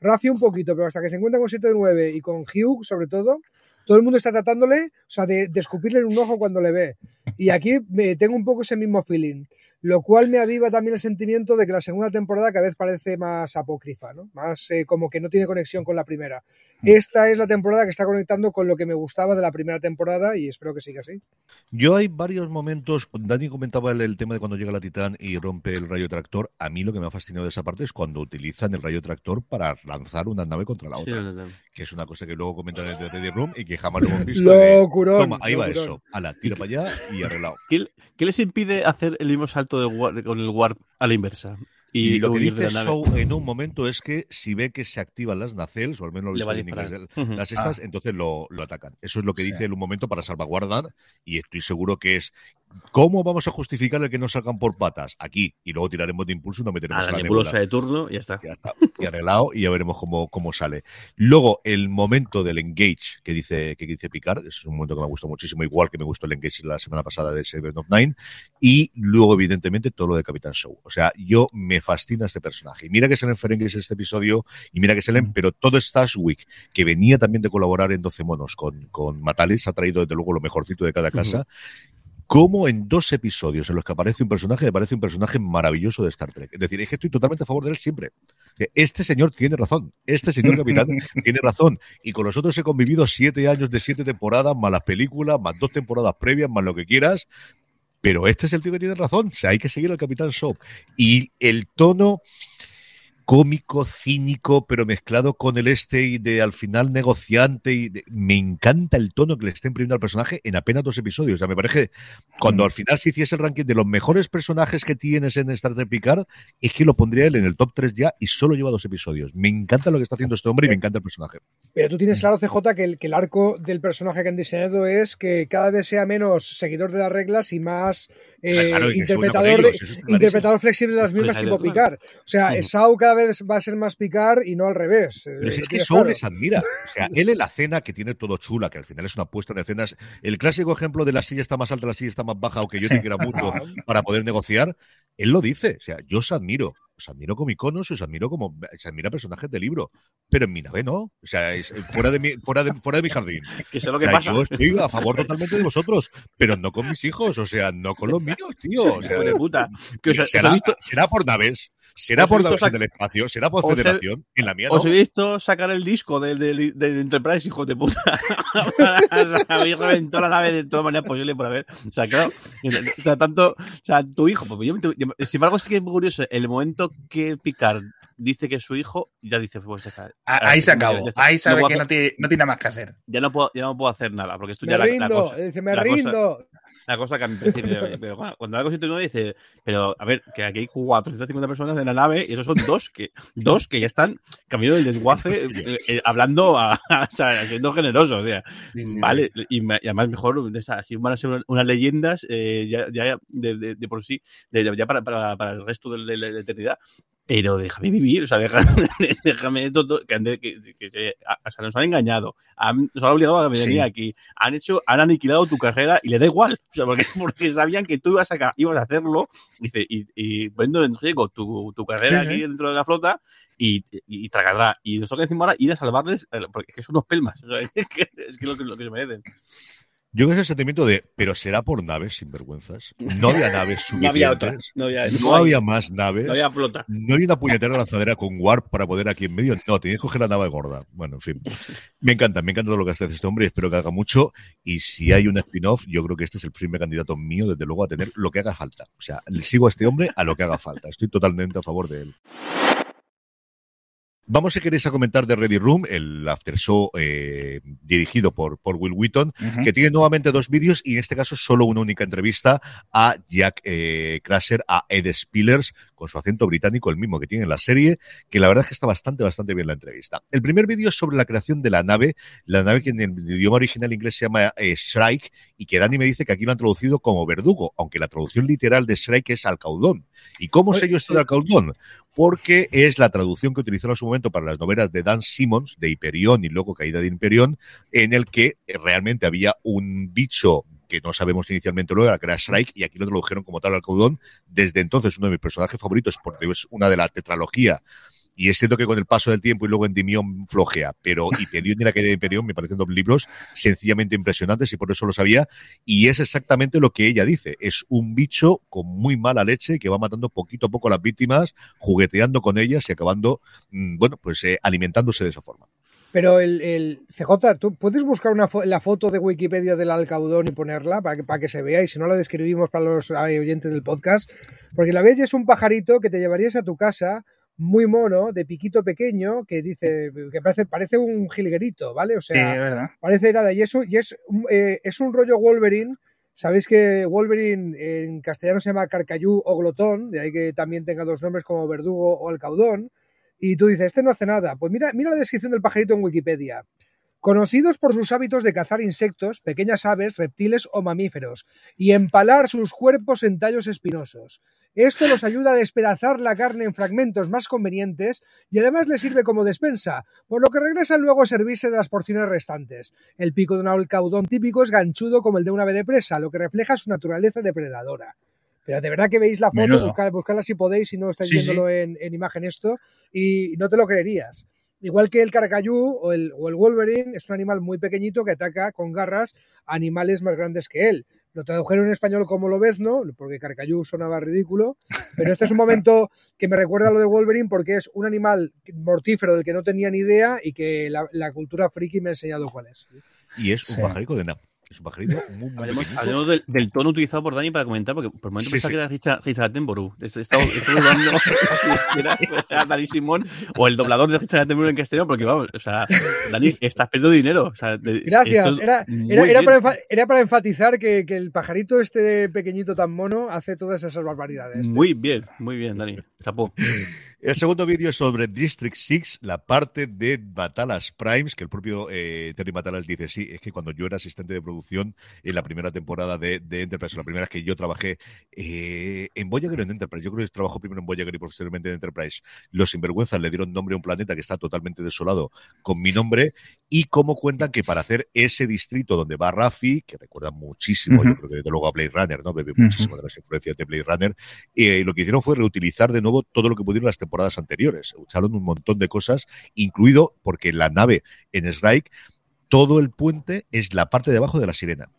Rafi un poquito, pero hasta que se encuentra con 7 de 9 y con Hugh sobre todo, todo el mundo está tratándole, o sea, de, de escupirle en un ojo cuando le ve. Y aquí me, tengo un poco ese mismo feeling lo cual me aviva también el sentimiento de que la segunda temporada cada vez parece más apócrifa, ¿no? más eh, como que no tiene conexión con la primera. Mm. Esta es la temporada que está conectando con lo que me gustaba de la primera temporada y espero que siga así. Yo hay varios momentos, Dani comentaba el, tema de cuando llega la Titán y rompe el rayo tractor, a mí lo que me ha fascinado de esa parte es cuando utilizan el rayo tractor para lanzar una nave contra la otra, que es una cosa que luego comentan en el Ready Room y que jamás lo hemos visto. Locurón, Toma, ahí va eso, a la tira para allá y arreglado. ¿Qué les impide hacer el mismo salto de con el warp a la inversa. Y, lo que dice Show en un momento es que si ve que se activan las nacelles, o al menos lo visto en inglés, las estas, ah. entonces lo, lo, atacan. Eso es lo que dice en un momento para salvaguardar, y estoy seguro que es ¿Cómo vamos a justificar el que nos salgan por patas? Aquí, y luego tiraremos de impulso y nos meteremos a la, nebulosa de turno y ya está. Ya está. Y arreglado, y ya veremos cómo, cómo sale. Luego, el momento del engage que dice, que dice Picard, es un momento que me gustó muchísimo, igual que me gustó el engage la semana pasada de Seven of Nine. Y luego, evidentemente, todo lo de Capitán Show. O sea, yo me fascina este personaje. Y mira que salen Ferengues este episodio, y mira que salen, mm. pero todo Week, que venía también de colaborar en 12 monos con, con Matales, ha traído desde luego lo mejorcito de cada casa cómo en dos episodios en los que aparece un personaje, me parece un personaje maravilloso de Star Trek. Es decir, es que estoy totalmente a favor de él siempre. Este señor tiene razón, este señor capitán tiene razón. Y con nosotros he convivido siete años de siete temporadas, más las películas, más dos temporadas previas, más lo que quieras. Pero este es el tío que tiene razón. O sea, hay que seguir al Capitán Soap. Y el tono cómico, cínico, pero mezclado con el este y de al final negociante. Y me encanta el tono que le está imprimiendo al personaje en apenas dos episodios. O sea, me parece cuando al final se hiciese el ranking de los mejores personajes que tienes en Star Trek Picard, es que lo pondría él en el top 3 ya y solo lleva dos episodios. Me encanta lo que está haciendo este hombre y me encanta el personaje. Pero tú tienes claro, CJ, que el, que el arco del personaje que han diseñado es que cada vez sea menos seguidor de las reglas y más eh, interpretador, interpretador flexible de las mismas tipo Picard. O sea, uh cada vez va a ser más picar y no al revés. Pero es que Shaw les admira. O sea, él en la cena que tiene todo chula, que al final es una puesta de escenas, el clásico ejemplo de la silla está más alta, la silla está más baja, o que yo te quiera mucho para poder negociar, él lo dice. O sea, yo os admiro. Os admiro como iconos, os admiro como se admira personajes de libro, pero en mi nave no, o sea, es fuera de mi, fuera de, fuera de mi jardín. que sé lo que pasa. Yo estoy a favor totalmente de vosotros, pero no con mis hijos, o sea, no con los míos, tío. O sea, de puta. será, será por naves, ¿Será por darse del espacio? ¿Será por federación? En la mía Os he visto sacar el disco de, de, de Enterprise, hijo de puta. Habéis reventado la nave de todas maneras posible por haber. O sea, claro. O sea, tanto. O sea, tu hijo. Pues yo, sin embargo, sí que es muy curioso. El momento que Picard dice que es su hijo, ya dice, pues ya está. Ahí se acabó. Ahí sabe que no tiene, no tiene, nada más que hacer. Ya no puedo, ya no puedo hacer nada, porque esto me ya rindo, la, cosa. Dice, me rindo. La cosa que a mí me pero cuando algo uno dice, pero a ver, que aquí hay 450 personas en la nave y esos son dos que, dos que ya están camino del desguace, eh, eh, hablando, a, o sea, siendo generosos, o sea, vale, y, además mejor, así van a ser unas leyendas eh, ya, ya de, de, por sí, ya para, para, para, el resto de la eternidad pero déjame vivir, o sea, déjame, déjame todo, que, que, o sea, nos han engañado, han, nos han obligado a venir aquí, han hecho, han aniquilado tu carrera y le da igual, o sea, porque, porque sabían que tú ibas a, ibas a hacerlo, dice, y, y poniendo en riesgo tu, tu carrera aquí dentro de la flota y, y, y tragará. Y nosotros que decimos ahora ir a salvarles, eh, porque es que son unos pelmas, o sea, es que es lo que, lo que se merecen. Yo creo que ese sentimiento de, pero será por naves sinvergüenzas. No había naves suficientes. no había otras. No había, no había más naves. No había flota. No había una puñetera lanzadera con warp para poder aquí en medio. No, tenías que coger la nave gorda. Bueno, en fin. Me encanta, me encanta todo lo que hace este hombre y espero que haga mucho. Y si hay un spin-off, yo creo que este es el primer candidato mío, desde luego, a tener lo que haga falta. O sea, le sigo a este hombre a lo que haga falta. Estoy totalmente a favor de él. Vamos, si queréis, a comentar de Ready Room, el after show eh, dirigido por, por Will Wheaton, que tiene nuevamente dos vídeos y en este caso solo una única entrevista a Jack eh, Crusher, a Ed Spillers, con su acento británico, el mismo que tiene en la serie, que la verdad es que está bastante, bastante bien la entrevista. El primer vídeo es sobre la creación de la nave, la nave que en el idioma original inglés se llama eh, Shrike, y que Dani me dice que aquí lo han traducido como verdugo, aunque la traducción literal de Shrike es alcaudón. ¿Y cómo sé yo esto de alcaudón? porque es la traducción que utilizó en su momento para las novelas de Dan Simmons, de Hyperion y luego Caída de Imperión, en el que realmente había un bicho que no sabemos inicialmente luego, que era Shrike, y aquí lo tradujeron como tal al caudón. Desde entonces, uno de mis personajes favoritos, porque es una de la tetralogía Y es cierto que con el paso del tiempo y luego Endimión flojea, pero Hyperion y la caída de Hyperion me parecen dos libros sencillamente impresionantes y por eso lo sabía. Y es exactamente lo que ella dice. Es un bicho con muy mala leche que va matando poquito a poco a las víctimas, jugueteando con ellas y acabando, mm, bueno, pues eh, alimentándose de esa forma. Pero el, el, CJ, ¿tú puedes buscar una fo la foto de Wikipedia del alcaudón y ponerla para que, para que se vea? Y si no la describimos para los oyentes del podcast. Porque la ves es un pajarito que te llevarías a tu casa muy mono, de piquito pequeño, que dice, que parece, parece un jilguerito, ¿vale? O sea, Sí, parece nada. Y eso, y es, un- eh, es un rollo Wolverine. Sabéis que Wolverine en castellano se llama Carcayú o Glotón, de ahí que también tenga dos nombres como Verdugo o Alcaudón. Y tú dices, este no hace nada. Pues mira, mira la descripción del pajarito en Wikipedia. Conocidos por sus hábitos de cazar insectos, pequeñas aves, reptiles o mamíferos, y empalar sus cuerpos en tallos espinosos. Esto los ayuda a despedazar la carne en fragmentos más convenientes y además les sirve como despensa, por lo que regresan luego a servirse de las porciones restantes. El pico de un alcaudón típico es ganchudo como el de un ave de presa, lo que refleja su naturaleza depredadora. Pero de verdad que veis la foto, Menudo. buscad- buscadla si podéis, si no estáis Sí, viéndolo En, en imagen esto, y no te lo creerías. Igual que el carcayú o el, o el Wolverine es un animal muy pequeñito que ataca con garras a animales más grandes que él. Lo tradujeron en español como lobezno, porque carcayú sonaba ridículo, pero este es un momento que me recuerda a lo de Wolverine porque es un animal mortífero del que no tenía ni idea y que la, la cultura friki me ha enseñado cuál es. Y es un Sí. de nada. Es un pajarito muy, muy Hablemos, del, del tono utilizado por Dani para comentar, porque por el momento Sí, pensaba sí. que era de Temboru. Estoy, estoy dudando si era, era Dani Simón o el doblador de ficha de Temboru en castellano, porque vamos, o sea, Dani, estás perdiendo dinero. O sea, de- Gracias. esto es Era, era, para, era para enfatizar que, que el pajarito este pequeñito tan mono hace todas esas barbaridades. Muy bien, muy bien, Dani. Chapó. El segundo vídeo es sobre District 6, la parte de Batalas Primes, que el propio eh, Terry Batalas dice, sí, es que cuando yo era asistente de producción en la primera temporada de, de Enterprise, la primera vez que yo trabajé eh, en Voyager o en Enterprise, yo creo que trabajó primero en Voyager y posteriormente en Enterprise, los sinvergüenzas le dieron nombre a un planeta que está totalmente desolado con mi nombre y cómo cuentan que para hacer ese distrito donde va Rafi, que recuerda muchísimo, yo Ujú. creo que desde luego a Blade Runner, ¿no? Bebe muchísimo de las influencias de Blade Runner, eh, lo que hicieron fue reutilizar de nuevo todo lo que pudieron las temporadas anteriores. Usaron un montón de cosas, incluido porque la nave en Strike, todo el puente es la parte de abajo de la sirena.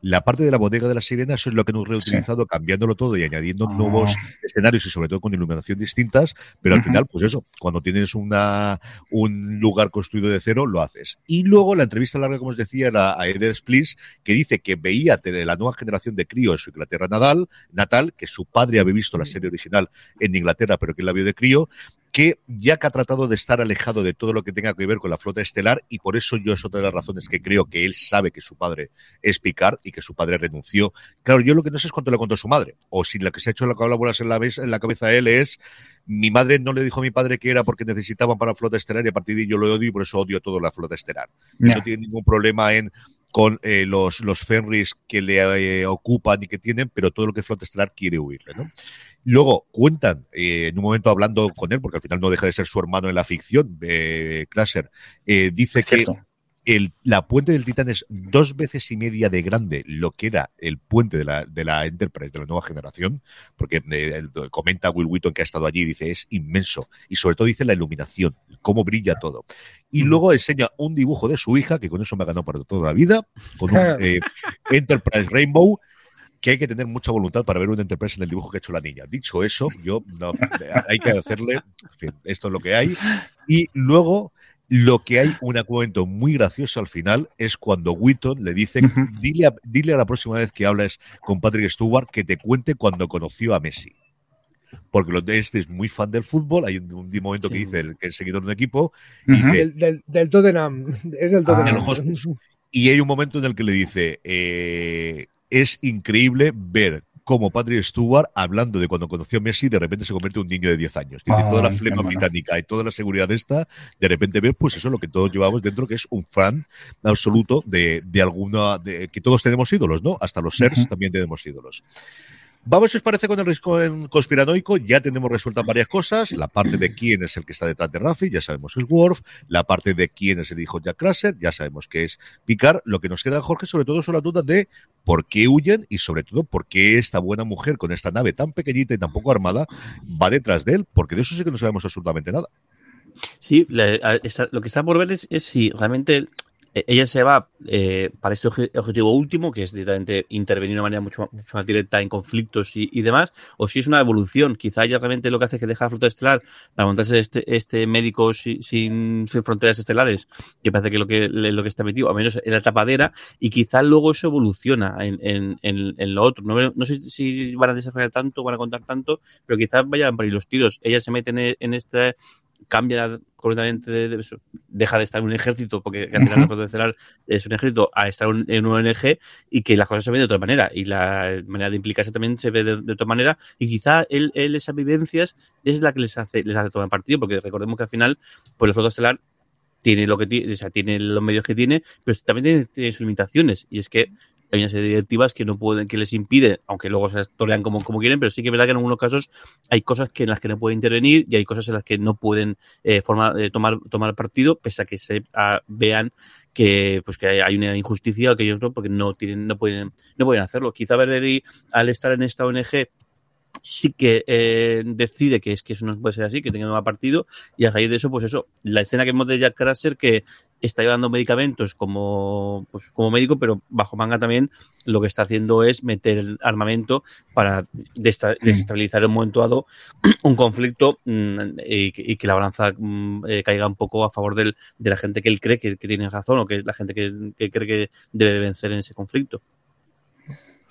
La parte de la bodega de la sirena, eso es lo que hemos reutilizado, cambiándolo todo y añadiendo Ah. nuevos escenarios y sobre todo con iluminación distintas, pero al final, pues eso, cuando tienes una, un lugar construido de cero, lo haces. Y luego la entrevista larga, como os decía, era a Ed Spliss, que dice que veía la nueva generación de crío en su Inglaterra natal, natal, que su padre había visto la serie original en Inglaterra, pero que él la vio de crío, que ya que ha tratado de estar alejado de todo lo que tenga que ver con la flota estelar, y por eso yo es otra de las razones que creo que él sabe que su padre es Picard y que su padre renunció. Claro, yo lo que no sé es cuánto le contó su madre, o si lo que se ha hecho la bolas en la, en la cabeza a él es mi madre no le dijo a mi padre que era porque necesitaban para la flota estelar y a partir de ahí yo lo odio y por eso odio toda la flota estelar. Ya. No tiene ningún problema en con eh, los, los Fenris que le eh, ocupan y que tienen, pero todo lo que es flota estelar quiere huirle, ¿no? Luego cuentan, eh, en un momento hablando con él, porque al final no deja de ser su hermano en la ficción, eh, Krasser, eh, dice que. El, la puente del Titán es dos veces y media de grande lo que era el puente de la, de la Enterprise de la nueva generación, porque eh, comenta Will Wheaton que ha estado allí y dice es inmenso, y sobre todo dice la iluminación, cómo brilla todo. Y luego enseña un dibujo de su hija, que con eso me ha ganado para toda la vida, con un eh, Enterprise Rainbow, que hay que tener mucha voluntad para ver un Enterprise en el dibujo que ha hecho la niña. Dicho eso, yo no, hay que hacerle, en fin, esto es lo que hay. Y luego, lo que hay, un momento muy gracioso al final, es cuando Wheaton le dice, dile a, dile a la próxima vez que hables con Patrick Stewart que te cuente cuando conoció a Messi. Porque lo de este es muy fan del fútbol, hay un, un momento que dice el, que es seguidor de un equipo, dice, Del, del, del Tottenham. Es del Ah. Tottenham. Y hay un momento en el que le dice, eh, es increíble ver cómo Patrick Stewart, hablando de cuando conoció a Messi, de repente se convierte en un niño de 10 años. Dice, toda la flema bueno. británica y toda la seguridad esta, de repente ver, pues eso es lo que todos llevamos dentro, que es un fan absoluto de, de alguna, de, que todos tenemos ídolos, ¿no? Hasta los SERS también tenemos ídolos. Vamos, si os parece, con el risco en conspiranoico. Ya tenemos resueltas varias cosas. La parte de quién es el que está detrás de Rafi, ya sabemos que es Worf. La parte de quién es el hijo de Jack Crusher, ya sabemos que es Picard. Lo que nos queda, Jorge, sobre todo son las dudas de por qué huyen y, sobre todo, por qué esta buena mujer con esta nave tan pequeñita y tan poco armada va detrás de él, porque de eso sí que no sabemos absolutamente nada. Sí, lo que está por ver es, si realmente ella se va eh, para este objetivo último, que es directamente intervenir de una manera mucho, más directa en conflictos y, demás, o si es una evolución. Quizá ella realmente lo que hace es que deja la flota estelar para montarse este, este médico sin, fronteras estelares, que parece que lo que lo que está metido, al menos en la tapadera, y quizá luego eso evoluciona en, en, lo otro. No, sé si van a desarrollar tanto, van a contar tanto, pero quizás vayan por ahí los tiros. Ella se mete en, en este cambia completamente de, deja de estar en un ejército, porque al final uh es un ejército, a estar en un ONG y que las cosas se ven de otra manera y la manera de implicarse también se ve de, otra manera y quizá él, él, esas vivencias es la que les hace, les hace tomar partido, porque recordemos que al final, pues el flota estelar tiene lo que tiene, o sea, tiene los medios que tiene, pero también tiene sus limitaciones y es que hay una serie de directivas que no pueden, que les impiden, aunque luego se torean como, como quieren, pero sí que es verdad que en algunos casos hay cosas que en las que no pueden intervenir y hay cosas en las que no pueden eh, eh tomar, tomar partido, pese a que se vean que pues que hay, una injusticia o que ellos no, porque no tienen, no pueden, no pueden hacerlo. Quizá Verdery, al estar en esta ONG, sí que eh, decide que es que eso no puede ser así, que tenga un partido, y a raíz de eso, pues eso, la escena que vemos de Jack Crusher que está llevando medicamentos como, pues, como médico, pero bajo manga también lo que está haciendo es meter armamento para desestabilizar en un momento dado un conflicto mm, y, que la balanza mm, eh, caiga un poco a favor del, de la gente que él cree que, tiene razón o que la gente que, que cree que debe vencer en ese conflicto.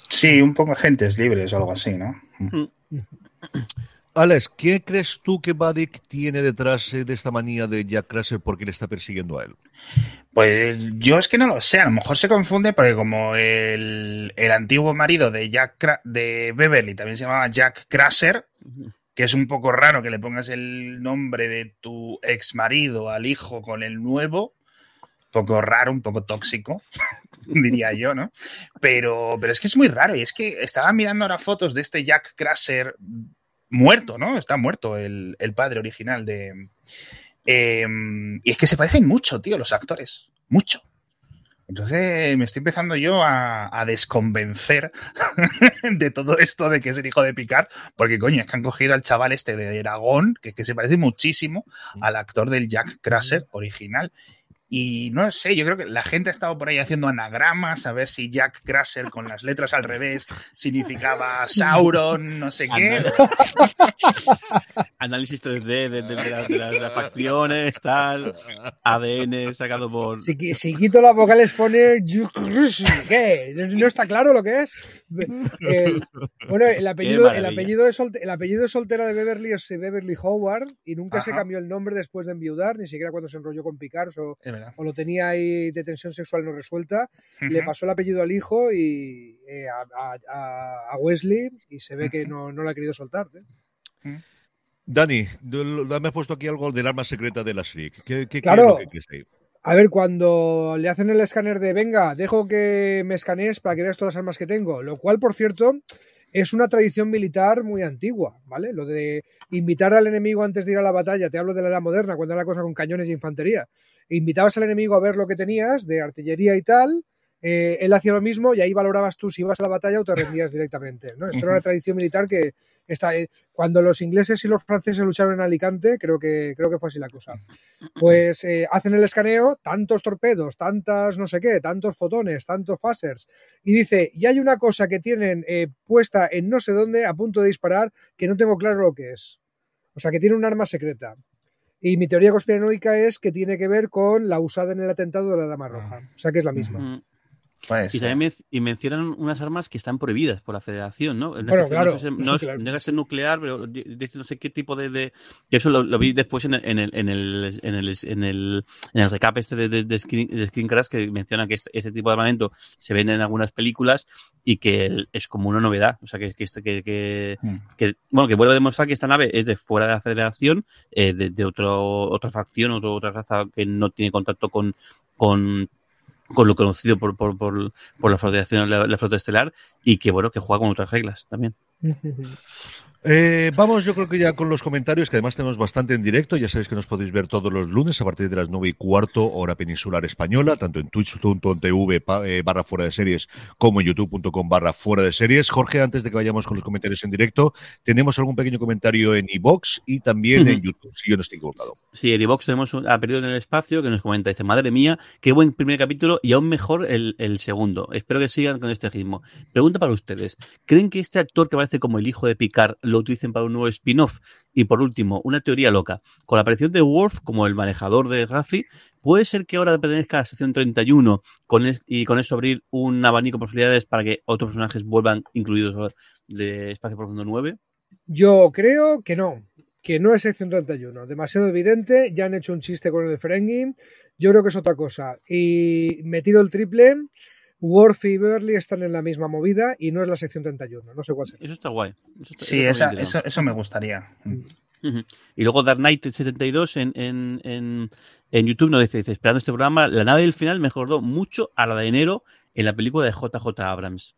Sí, un poco agentes libres o algo así, ¿no? Mm. Alex, ¿qué crees tú que Vadik tiene detrás eh, de esta manía de Jack Crusher porque le está persiguiendo a él? Pues yo es que no lo sé, a lo mejor se confunde porque como el, antiguo marido de Jack de Beverly también se llamaba Jack Crusher, que es un poco raro que le pongas el nombre de tu ex marido al hijo con el nuevo, un poco raro, un poco tóxico. diría yo, ¿no? Pero, pero es que es muy raro y es que estaba mirando ahora fotos de este Jack Crusher muerto, ¿no? Está muerto el, padre original de... Em, y es que se parecen mucho, tío, los actores. Mucho. Entonces me estoy empezando yo a, desconvencer de todo esto de que es el hijo de Picard, porque coño, es que han cogido al chaval este de Aragón, que, que se parece muchísimo al actor del Jack Crusher original. Y no sé, yo creo que la gente ha estado por ahí haciendo anagramas, a ver si Jack Crusher con las letras al revés significaba Sauron, no sé qué. Análisis 3D de, las, facciones, tal, ADN sacado por. Si, quito las vocales pone. ¿Qué? ¿No está claro lo que es? bueno, el apellido, el, apellido de el apellido de soltera de Beverly es Beverly Howard y nunca se cambió el nombre después de enviudar, ni siquiera cuando se enrolló con Picard. O, o lo tenía ahí de tensión sexual no resuelta, le pasó el apellido al hijo y eh, a, Wesley y se ve que no, no lo ha querido soltar. ¿eh? Dani, me has puesto aquí algo del arma secreta de la SRIC. ¿Qué, claro. A ver, cuando le hacen el escáner de venga, dejo que me escanees para que veas todas las armas que tengo, lo cual, por cierto, es una tradición militar muy antigua, ¿vale? Lo de invitar al enemigo antes de ir a la batalla, te hablo de la edad moderna, cuando era la cosa con cañones y infantería invitabas al enemigo a ver lo que tenías de artillería y tal, eh, él hacía lo mismo y ahí valorabas tú si ibas a la batalla o te rendías directamente. ¿no? Esto era una tradición militar que está, eh, cuando los ingleses y los franceses lucharon en Alicante, creo que, creo que fue así la cosa. Pues eh, hacen el escaneo, tantos torpedos, tantas no sé qué, tantos fotones, tantos phasers, y dice, y hay una cosa que tienen puesta en no sé dónde a punto de disparar que no tengo claro lo que es. O sea, que tiene un arma secreta. Y mi teoría conspiranoica es que tiene que ver con la usada en el atentado de la Dama Roja. Ah. O sea que es la misma. Y también y mencionan unas armas que están prohibidas por la Federación, ¿no? Bueno, claro, no, es, no, ser nuclear, pero no sé qué tipo de. de eso lo, vi después en el, en el, en el, en el, en el, en el recap este de, de, de, Screen, Crash que menciona que este, ese tipo de armamento se ven en algunas películas y que es como una novedad. O sea, que, que, este, que, que, mm. que, bueno, que vuelve a demostrar que esta nave es de fuera de la Federación, eh, de, de otro, otra facción, otro, otra raza que no tiene contacto con, con con lo conocido por, por, por, por la, flota, la, flota estelar y que bueno que juega con otras reglas también. Eh, vamos, yo creo que ya con los comentarios, que además tenemos bastante en directo. Ya sabéis que nos podéis ver todos los lunes a partir de las 9 y cuarto, hora peninsular española, tanto en twitch.tv eh, barra fuera de series como en youtube.com barra fuera de series. Jorge, antes de que vayamos con los comentarios en directo, tenemos algún pequeño comentario en iBox y también en YouTube, si yo no estoy equivocado. Sí, en iBox tenemos a Perdido en el Espacio que nos comenta, dice, madre mía, qué buen primer capítulo y aún mejor el, el segundo. Espero que sigan con este ritmo. Pregunta para ustedes, ¿creen que este actor que parece como el hijo de Picard lo utilicen para un nuevo spin-off. Y por último, una teoría loca. Con la aparición de Worf como el manejador de Raffi, ¿puede ser que ahora pertenezca a la sección 31 con y con eso abrir un abanico de posibilidades para que otros personajes vuelvan incluidos de Espacio Profundo 9? Yo creo que no, que no es sección 31. Demasiado evidente, ya han hecho un chiste con el Ferengi. Yo creo que es otra cosa. Y me tiro el triple. Worf y Burley están en la misma movida y no es la sección 31. No sé cuál será. Eso está guay. Eso sí, eso, eso, me gustaría. Y luego Dark Knight 72 en, en, en, en, YouTube nos dice, esperando este programa, la nave del final me recordó mucho a la de enero en la película de JJ Abrams.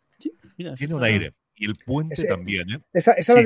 Tiene un aire. Y el puente también, ¿eh? Esa, la,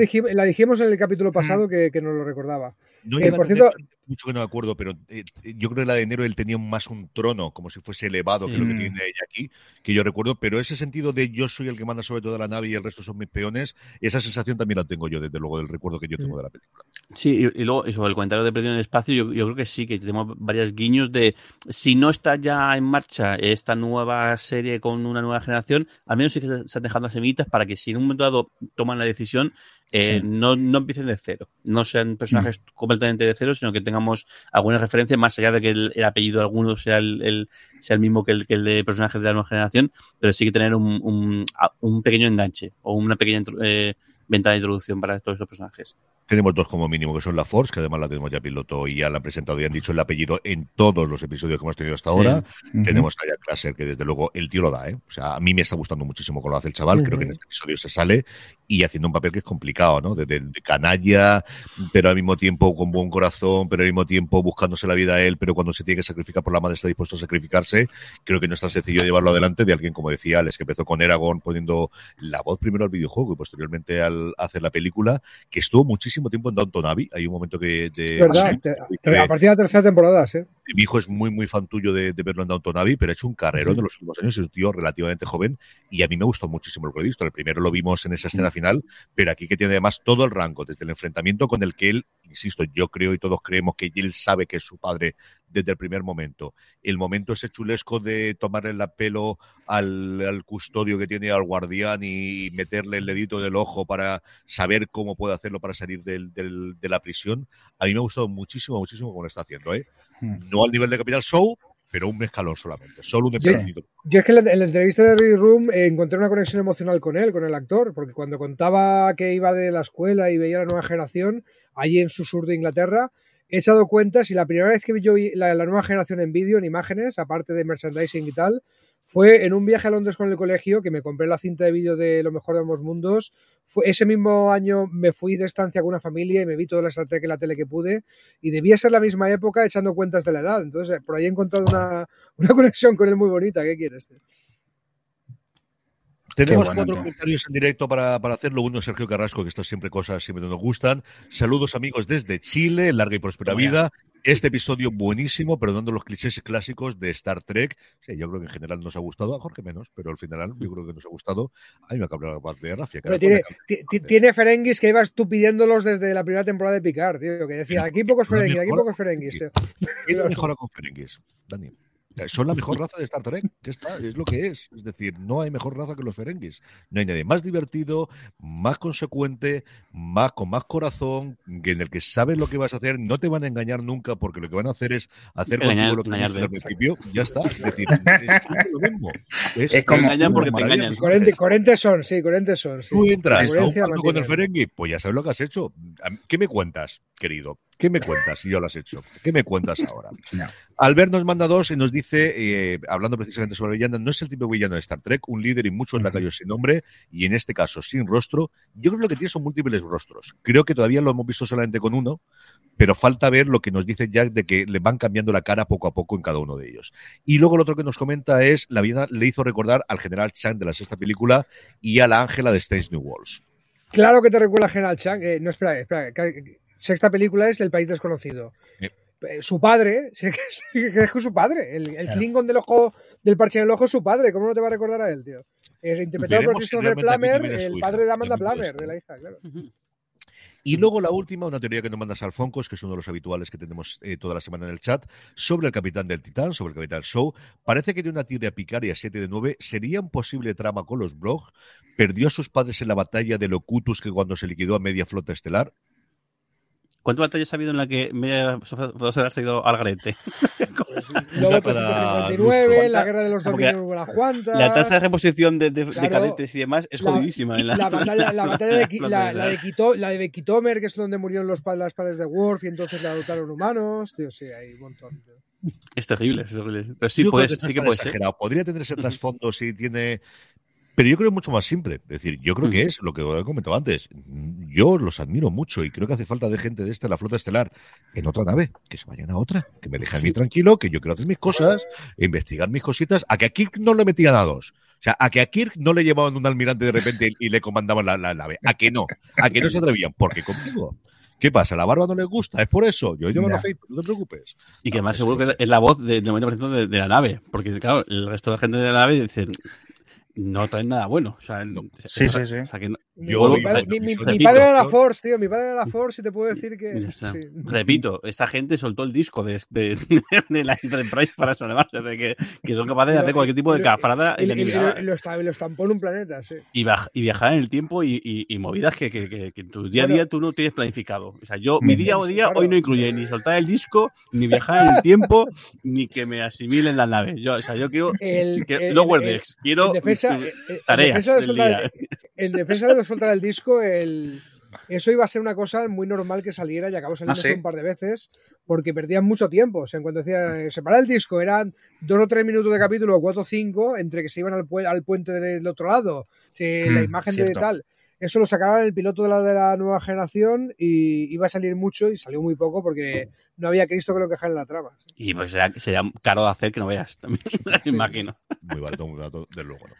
dijimos, en el capítulo pasado que, que nos lo recordaba. No eh, por cierto, mucho que no me acuerdo, pero eh, yo creo que la de enero él tenía más un trono, como si fuese elevado, que lo que tiene ella aquí, que yo recuerdo, pero ese sentido de yo soy el que manda sobre toda la nave y el resto son mis peones, esa sensación también la tengo yo, desde luego, del recuerdo que yo tengo de la película. Sí, y, luego, sobre el comentario de Perdido en el Espacio, yo, creo que sí, que tenemos varios guiños de si no está ya en marcha esta nueva serie con una nueva generación, al menos sí que se están dejando las semillitas para que si en un momento dado toman la decisión, eh, no, no empiecen de cero, no sean personajes mm. completamente de cero, sino que tengamos alguna referencia más allá de que el, apellido de alguno sea el, sea el mismo que el, que el de personajes de la nueva generación, pero sí que tener un, un, pequeño enganche o una pequeña eh, ventana de introducción para todos estos personajes. Tenemos dos como mínimo, que son la Force, que además la tenemos ya piloto y ya la han presentado y han dicho el apellido en todos los episodios que hemos tenido hasta ahora. Tenemos a Jack Lasser, que desde luego el tío lo da, ¿eh? O sea, a mí me está gustando muchísimo cómo lo hace el chaval. Creo que en este episodio se sale y haciendo un papel que es complicado, ¿no? De, canalla, pero al mismo tiempo con buen corazón, pero al mismo tiempo buscándose la vida a él, pero cuando se tiene que sacrificar por la madre está dispuesto a sacrificarse. Creo que no es tan sencillo llevarlo adelante de alguien, como decía Alex, que empezó con Eragon poniendo la voz primero al videojuego y posteriormente al hacer la película, que estuvo muchísimo tiempo en Downton hay un momento que. De, verdad, a partir de la tercera temporada, ¿sí? Mi hijo es muy, muy fan tuyo de, verlo en Downton Abbey, pero ha hecho un carrero de los últimos años. Es un tío relativamente joven y a mí me gustó muchísimo lo que he visto. El primero lo vimos en esa escena final, pero aquí que tiene además todo el rango, desde el enfrentamiento con el que él, insisto, yo creo y todos creemos que él sabe que es su padre desde el primer momento. El momento ese chulesco de tomarle el pelo al, custodio que tiene al guardián y meterle el dedito en el ojo para saber cómo puede hacerlo para salir del, de la prisión, a mí me ha gustado muchísimo, muchísimo cómo lo está haciendo. ¿eh? Hmm. No al nivel de Capital Show, pero un escalón solamente, solo un yo, yo es que en la, entrevista de Ready Room eh, encontré una conexión emocional con él, con el actor, porque cuando contaba que iba de la escuela y veía la nueva generación, allí en su sur de Inglaterra, he echado cuenta si la primera vez que vi yo la, la nueva generación en vídeo, en imágenes, aparte de merchandising y tal, fue en un viaje a Londres con el colegio que me compré la cinta de vídeo de Lo mejor de ambos mundos. Fue, ese mismo año me fui de estancia con una familia y me vi toda la estrategia en la tele que pude y debía ser la misma época echando cuentas de la edad. Entonces, por ahí he encontrado una, una conexión con él muy bonita. ¿Qué quieres? Tenemos cuatro comentarios en directo para, para, hacerlo. Uno, Sergio Carrasco, que está siempre cosas siempre nos gustan. Saludos, amigos, desde Chile. Larga y próspera vida. Este episodio buenísimo, perdonando los clichés clásicos de Star Trek. Sí, yo creo que en general nos ha gustado, a Jorge menos, pero al final yo creo que nos ha gustado. A mí me ha cambiado la parte de Rafia. Tiene, tiene Ferenguis que ibas tú pidiéndolos desde la primera temporada de Picard, tío, que decía, aquí pocos Ferenguis, aquí pocos Ferenguis. ¿Qué mejora con Ferenguis, Daniel? Son la mejor raza de Star Trek. está, es lo que es. Es decir, no hay mejor raza que los Ferenguis. No hay nadie más divertido, más consecuente, más con más corazón, que en el que sabes lo que vas a hacer, no te van a engañar nunca, porque lo que van a hacer es hacer contigo lo que hiciste al principio. Ya está. Es decir, es lo mismo. Es, como engañan porque te engañan. Corentes son, sí, corentes son. Tú entras a un con el Ferengi, pues ya sabes lo que has hecho. ¿Qué me cuentas, querido? ¿Qué me cuentas si yo lo has hecho? ¿Qué me cuentas ahora? Albert nos manda dos y nos dice, eh, hablando precisamente sobre villano, no es el tipo de villano de Star Trek, un líder y muchos lacayos sin nombre, y en este caso sin rostro. Yo creo que lo que tiene son múltiples rostros. Creo que todavía lo hemos visto solamente con uno, pero falta ver lo que nos dice Jack de que le van cambiando la cara poco a poco en cada uno de ellos. Y luego lo otro que nos comenta es, la villana le hizo recordar al general Chang de la sexta película y a la Ángela de Stains New Walls. Claro que te recuerda a General Chang. Eh, no, espera, espera. Sexta película es El País Desconocido. Eh. Eh, Su padre, sí, que es que es su padre. El, el Claro. Klingon del ojo, del parche en el ojo es su padre. ¿Cómo no te va a recordar a él, tío? Es interpretado por Veremos si Christopher Plummer, el hija. padre de Amanda Plummer, de la hija, claro. Y luego la última, una teoría que nos mandas Alfoncos, que es uno de los habituales que tenemos eh, toda la semana en el chat, sobre el capitán del Titán, sobre el capitán Show. Parece que tiene una tira picaria 7 de 9. ¿Sería un posible trama con los Brog? ¿Perdió a sus padres en la batalla de Locutus que cuando se liquidó a media flota estelar? ¿Cuántas batallas ha habido en la que media se ha ido al garete? 359, lustro. la guerra de los dominios buenas cuantas. La tasa de reposición de, de- de cadetes y demás es La- jodidísima. en La, batalla, la batalla de, la, la de flota Quito- la de Quitomer, que es donde murieron los pa- las padres de Worf y entonces la adoptaron humanos. Tío, sí, hay un montón. tío. Es terrible, es terrible. Pero sí, Yo creo puede, que sí que puede ser. exagerado. Podría tener ese trasfondo si tiene. Pero yo creo que es mucho más simple. Es decir, yo creo que es lo que he comentado antes. Yo los admiro mucho y creo que hace falta de gente de esta la flota estelar en otra nave. Que se vayan a otra. Que me dejen a mí tranquilo, que yo quiero hacer mis cosas, investigar mis cositas. A que a Kirk no le metían a dos. O sea, a que a Kirk no le llevaban un almirante de repente y le comandaban la, la nave. A que no. A que no se atrevían. Porque conmigo. ¿Qué pasa? ¿La barba no les gusta? ¿Es por eso? Yo llevo la Facebook, no te preocupes. Y que No, además seguro que es la voz de- del 90% de, de la nave. Porque, claro, el resto de la gente de la nave dicen. No traen nada bueno. O sea, No. Sí, sí, sí. o sea que no- Yo mi, padre, mi- mi- episodio mi Repito, padre era la Force, tío. Mi padre era la Force y te puedo decir que. Sí. Repito, esta gente soltó el disco de, de, de la Enterprise para salvarse, de que, que son capaces de hacer cualquier tipo de cafrada Y, y, y- y lo, lo esta- lo estampó en un planeta, sí. y baj- y viajar en el tiempo y, y- y movidas que, que- que- que en tu día a día tú no tienes planificado. O sea, yo, mi día o día Claro. hoy no incluye ni soltar el disco, ni viajar en el tiempo, ni que me asimilen la nave. Yo, o sea, yo quiero El, que el- Lower el- Decks, quiero defensa, tu- eh, eh, en defensa de soltar, día. en defensa de los soltar el disco, el, eso iba a ser una cosa muy normal que saliera y acabó saliendo ¿Ah, sí? un par de veces porque perdían mucho tiempo. O sea, en cuanto decía eh, separar el disco, eran dos o tres minutos de capítulo, o cuatro o cinco, entre que se iban al, pue- al puente del otro lado, si la Mm, imagen de tal. Eso lo sacaban en el piloto de la, de la nueva generación y iba a salir mucho y salió muy poco porque no había Cristo que lo quejara en la trama. sí. Y pues será, será caro de hacer que no veas también, me imagino. Muy barato, muy barato, de luego no.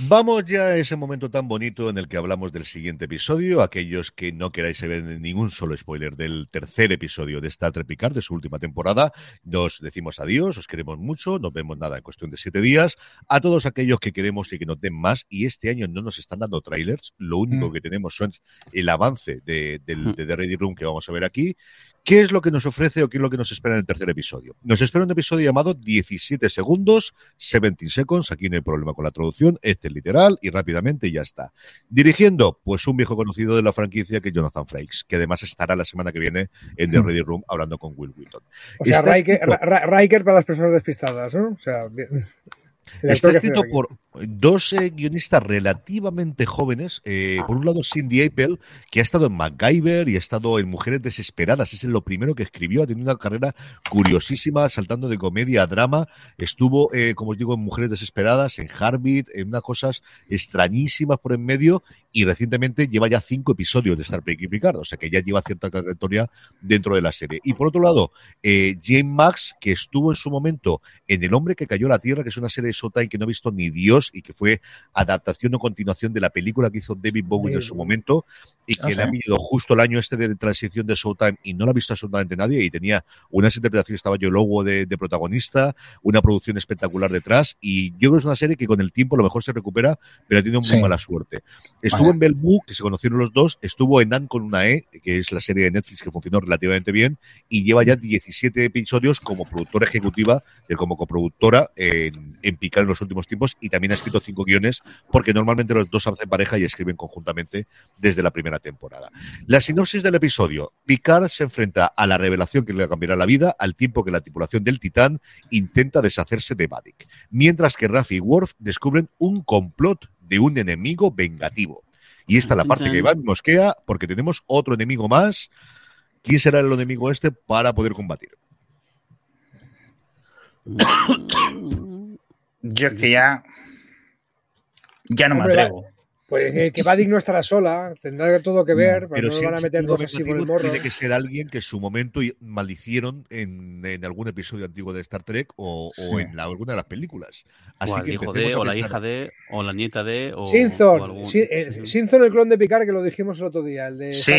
Vamos ya a ese momento tan bonito en el que hablamos del siguiente episodio. Aquellos que no queráis ver ningún solo spoiler del tercer episodio de Star Trek Picard, de su última temporada, nos decimos adiós, os queremos mucho, nos vemos nada en cuestión de siete días. A todos aquellos que queremos y que nos den más, y este año no nos están dando trailers, lo único Mm. que tenemos son el avance de, del- Mm. de The Ready Room que vamos a ver aquí. ¿Qué es lo que nos ofrece o qué es lo que nos espera en el tercer episodio? Nos espera un episodio llamado 17 segundos, 17 seconds, aquí no hay problema con la traducción, este es literal y rápidamente ya está. Dirigiendo, pues un viejo conocido de la franquicia que es Jonathan Frakes, que además estará la semana que viene en The Mm. Ready Room hablando con Will Wheaton. O sea, Riker, Riker para las personas despistadas, ¿no? O sea, bien. Está escrito por dos eh, guionistas relativamente jóvenes. eh, por un lado, Cindy Apple, que ha estado en MacGyver y ha estado en Mujeres Desesperadas. Es lo primero que escribió. Ha tenido una carrera curiosísima, saltando de comedia a drama. Estuvo, eh, como os digo, en Mujeres Desesperadas, en Heartbeat, en unas cosas extrañísimas por en medio. Y recientemente lleva ya cinco episodios de Star Trek y Picard. O sea que ya lleva cierta trayectoria dentro de la serie. Y por otro lado, eh, James Max, que estuvo en su momento en El hombre que cayó a la tierra, que es una serie Showtime que no ha visto ni Dios y que fue adaptación o continuación de la película que hizo David Bowie en su momento y que Ah, le ¿sí? ha pillado justo el año este de transición de Showtime y no la ha visto absolutamente nadie y tenía unas interpretaciones, estaba yo Lobo de, de protagonista, una producción espectacular detrás y yo creo que es una serie que con el tiempo a lo mejor se recupera, pero ha tenido muy Sí. mala suerte. Estuvo en Bellevue, que se conocieron los dos, estuvo en Anne con una E, que es la serie de Netflix que funcionó relativamente bien, y lleva ya 17 episodios como productora ejecutiva, de como coproductora en, en Picard en los últimos tiempos, y también ha escrito cinco guiones, porque normalmente los dos hacen pareja y escriben conjuntamente desde la primera temporada. La sinopsis del episodio. Picard se enfrenta a la revelación que le cambiará la vida al tiempo que la tripulación del Titán intenta deshacerse de Vadik, mientras que Raffi y Worf descubren un complot de un enemigo vengativo. Y esta es la parte que Iván mosquea, porque tenemos otro enemigo más. ¿Quién será el enemigo este para poder combatir? Yo es que ya. Ya no me atrevo. Pues que, que Vadik no estará sola, tendrá todo que ver, No, pero no si- van a meter dos así por el morro. Tiene que ser alguien que en su momento maldicieron en, en algún episodio antiguo de Star Trek o, en la- alguna de las películas. Así o al que hijo de, o la hija de, o la nieta de, o, o Sinzon, algún- eh, Sinzon, el clon de Picard, que lo dijimos el otro día, el de Sí.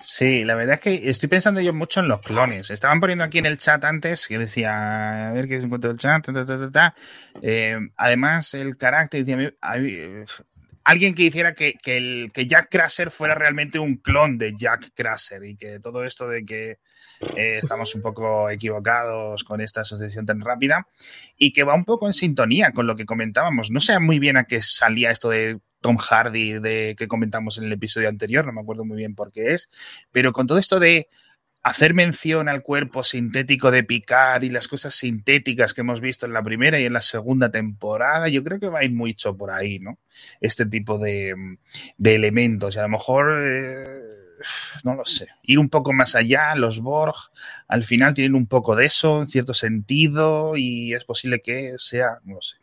Sí, la verdad es que estoy pensando yo mucho en los clones. Estaban poniendo aquí en el chat antes que decía, a ver qué encuentro el chat, ta, ta, ta, ta, ta. Eh, además, el carácter, decía, a mí- a mí, eh, alguien que hiciera que, que, el, que Jack Crusher fuera realmente un clon de Jack Crusher y que todo esto de que eh, estamos un poco equivocados con esta asociación tan rápida y que va un poco en sintonía con lo que comentábamos. No sé muy bien a qué salía esto de Tom Hardy de que comentamos en el episodio anterior, no me acuerdo muy bien por qué es, pero con todo esto de hacer mención al cuerpo sintético de Picard y las cosas sintéticas que hemos visto en la primera y en la segunda temporada, yo creo que va a ir mucho por ahí, ¿no? Este tipo de, de elementos. Y a lo mejor, eh, no lo sé, ir un poco más allá, los Borg al final tienen un poco de eso, en cierto sentido, y es posible que sea, no lo sé,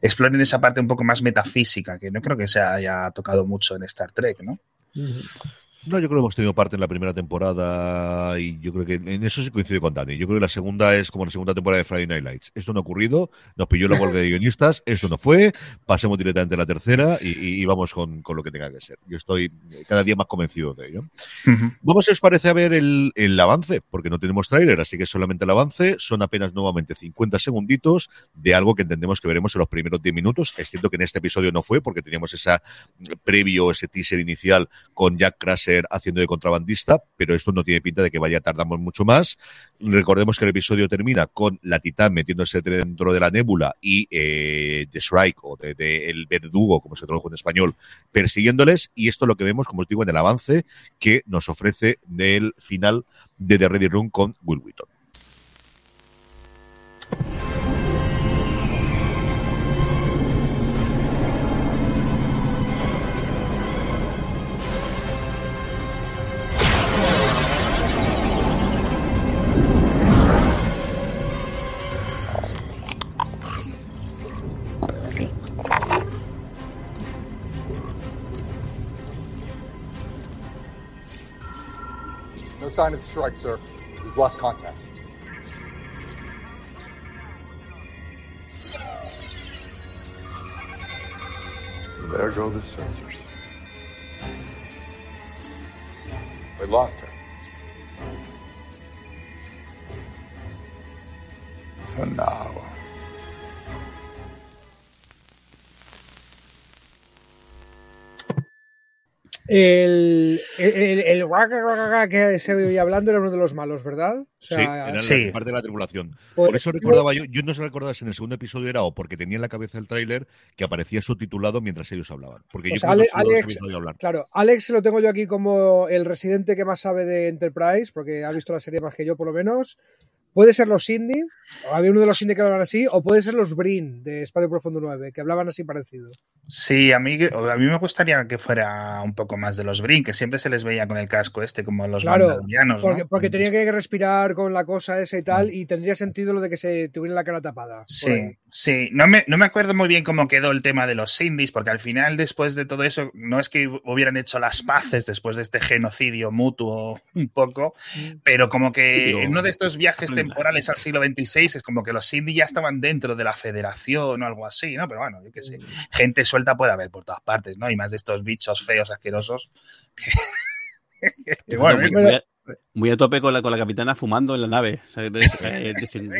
exploren esa parte un poco más metafísica, que no creo que se haya tocado mucho en Star Trek, ¿no? No, yo creo que hemos tenido parte en la primera temporada y yo creo que en eso sí coincide con Dani. Yo creo que la segunda es como la segunda temporada de Friday Night Lights. Esto no ha ocurrido, nos pilló la huelga de guionistas, eso no fue, pasemos directamente a la tercera y, y- y vamos con, con lo que tenga que ser. Yo estoy cada día más convencido de ello. Vamos, si os parece, a ver el, el avance, porque no tenemos tráiler, así que solamente el avance. Son apenas nuevamente 50 segunditos de algo que entendemos que veremos en los primeros 10 minutos. Es cierto que en este episodio no fue, porque teníamos esa previo, ese teaser inicial con Jack Haciendo de contrabandista, pero esto no tiene pinta de que vaya a tardar mucho más. Recordemos que el episodio termina con la Titán metiéndose dentro de la nébula y eh, The Shrike, o de el verdugo, como se tradujo en español, persiguiéndoles. Y esto es lo que vemos, como os digo, en el avance que nos ofrece del final de The Ready Room con Will Wheaton. No sign of the strike, sir. We've lost contact. There go the sensors. We lost her. For now. El, el, el, el que se veía hablando era uno de los malos, ¿verdad? O Sí, sea, era sí. la parte de la tripulación. Por- Por eso recordaba yo, yo no sé si recordaba si en el segundo episodio era o porque tenía en la cabeza el tráiler que aparecía subtitulado mientras ellos hablaban. Porque Pues yo creo que Ale- Alex- oído hablar. Claro, Alex lo tengo yo aquí como el residente que más sabe de Enterprise, porque ha visto la serie más que yo, por lo menos. Puede ser los Cindy, o había uno de los Cindy que hablaban así, o puede ser los Brin de Espacio Profundo 9, que hablaban así parecido. Sí, a mí, a mí me gustaría que fuera un poco más de los Brin, que siempre se les veía con el casco este, como los Claro, mandalorianos, Porque, ¿no? porque tenía que respirar con la cosa esa y tal, y tendría sentido lo de que se tuviera la cara tapada. Sí. Sí. No me, no me acuerdo muy bien cómo quedó el tema de los indies, porque al final, después de todo eso, no es que hubieran hecho las paces después de este genocidio mutuo un poco, pero como que en uno de estos viajes temporales al siglo XXVI es como que los indies ya estaban dentro de la federación o algo así, ¿no? Pero bueno, yo qué sé. Gente suelta puede haber por todas partes, ¿no? Y más de estos bichos feos, asquerosos. que- bueno, a, muy a tope con la, con la capitana fumando en la nave. O sea, es- eh, es decir,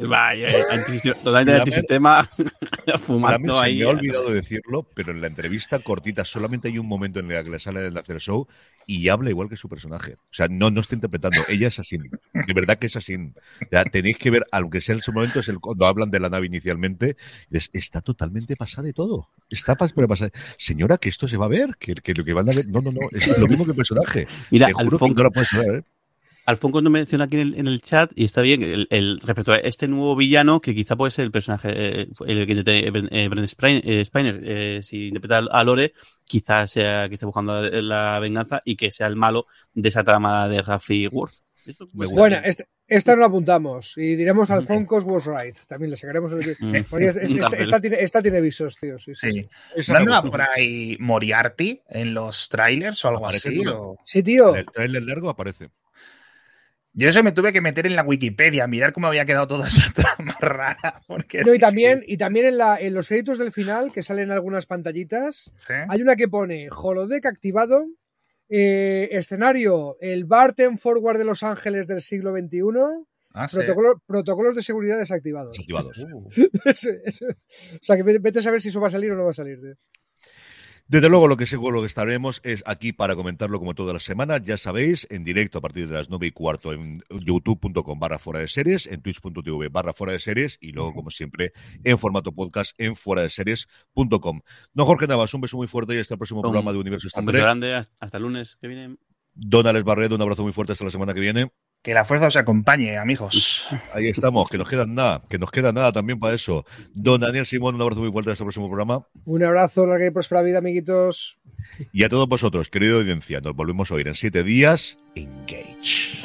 vaya, eh, totalmente antisistema fumando se ahí. me ha olvidado decirlo, pero en la entrevista cortita solamente hay un momento en el que le sale del hacer show y habla igual que su personaje. O sea, no, no está interpretando. Ella es así. De verdad que es así. O sea, tenéis que ver, aunque sea en su momento, es el, cuando hablan de la nave inicialmente, es- está totalmente pasada de todo. Está pasada. Señora, que esto se va a ver, que, que lo que van a ver. No, no, no. Es lo mismo que el personaje. Mira, Te juro que Alfonso- no ¿eh? Alfonso nos menciona aquí en el, en el chat, y está bien, el, el- respecto a este nuevo villano, que quizá puede ser el personaje, eh, el que interprete Bren- eh, eh, Spiner, eh, si interpreta a Lore, quizá sea que esté buscando la, la venganza y que sea el malo de esa trama de Raffi Worth. Bueno, este- esta no la apuntamos y diremos al Foncos was right. También le sacaremos el. Mm. porque es- es- Un esta, tiene, esta tiene visos, tío. Sí, sí. Sí. ¿No andaba por ahí Moriarty en los trailers o algo Aparece así? o- Sí, tío. En el trailer largo aparece. Yo eso me tuve que meter en la Wikipedia, a mirar cómo había quedado toda esa trama rara. Porque No, y también, y también en, la, en los créditos del final, que salen algunas pantallitas, ¿sí? hay una que pone holodeck activado, eh, escenario, el Barton Forward de Los Ángeles del siglo XXI, Ah, sí. protocolos de seguridad desactivados. Desactivados. Uh, Eso- eso es. O sea, que vete vete a saber si eso va a salir o no va a salir. tío. Desde luego, lo que seguro que estaremos es aquí para comentarlo como todas las semanas. Ya sabéis, en directo a partir de las 9 y cuarto en youtube.com barra fuera de series, en twitch.tv barra fuera de series y luego, como siempre, en formato podcast en fuera de series.com. No, Jorge Navas, un beso muy fuerte y hasta el próximo Un- programa de Universo Star Un beso grande, hasta el lunes que viene. Don Alex Barredo, un abrazo muy fuerte hasta la semana que viene. Que la fuerza os acompañe, amigos. Ahí estamos, que nos queda nada, que nos queda nada también para eso. Don Daniel Simón, un abrazo muy fuerte hasta el próximo programa. Un abrazo, larga y próspera vida, amiguitos. Y a todos vosotros, querido audiencia, nos volvemos a oír en siete días. Engage.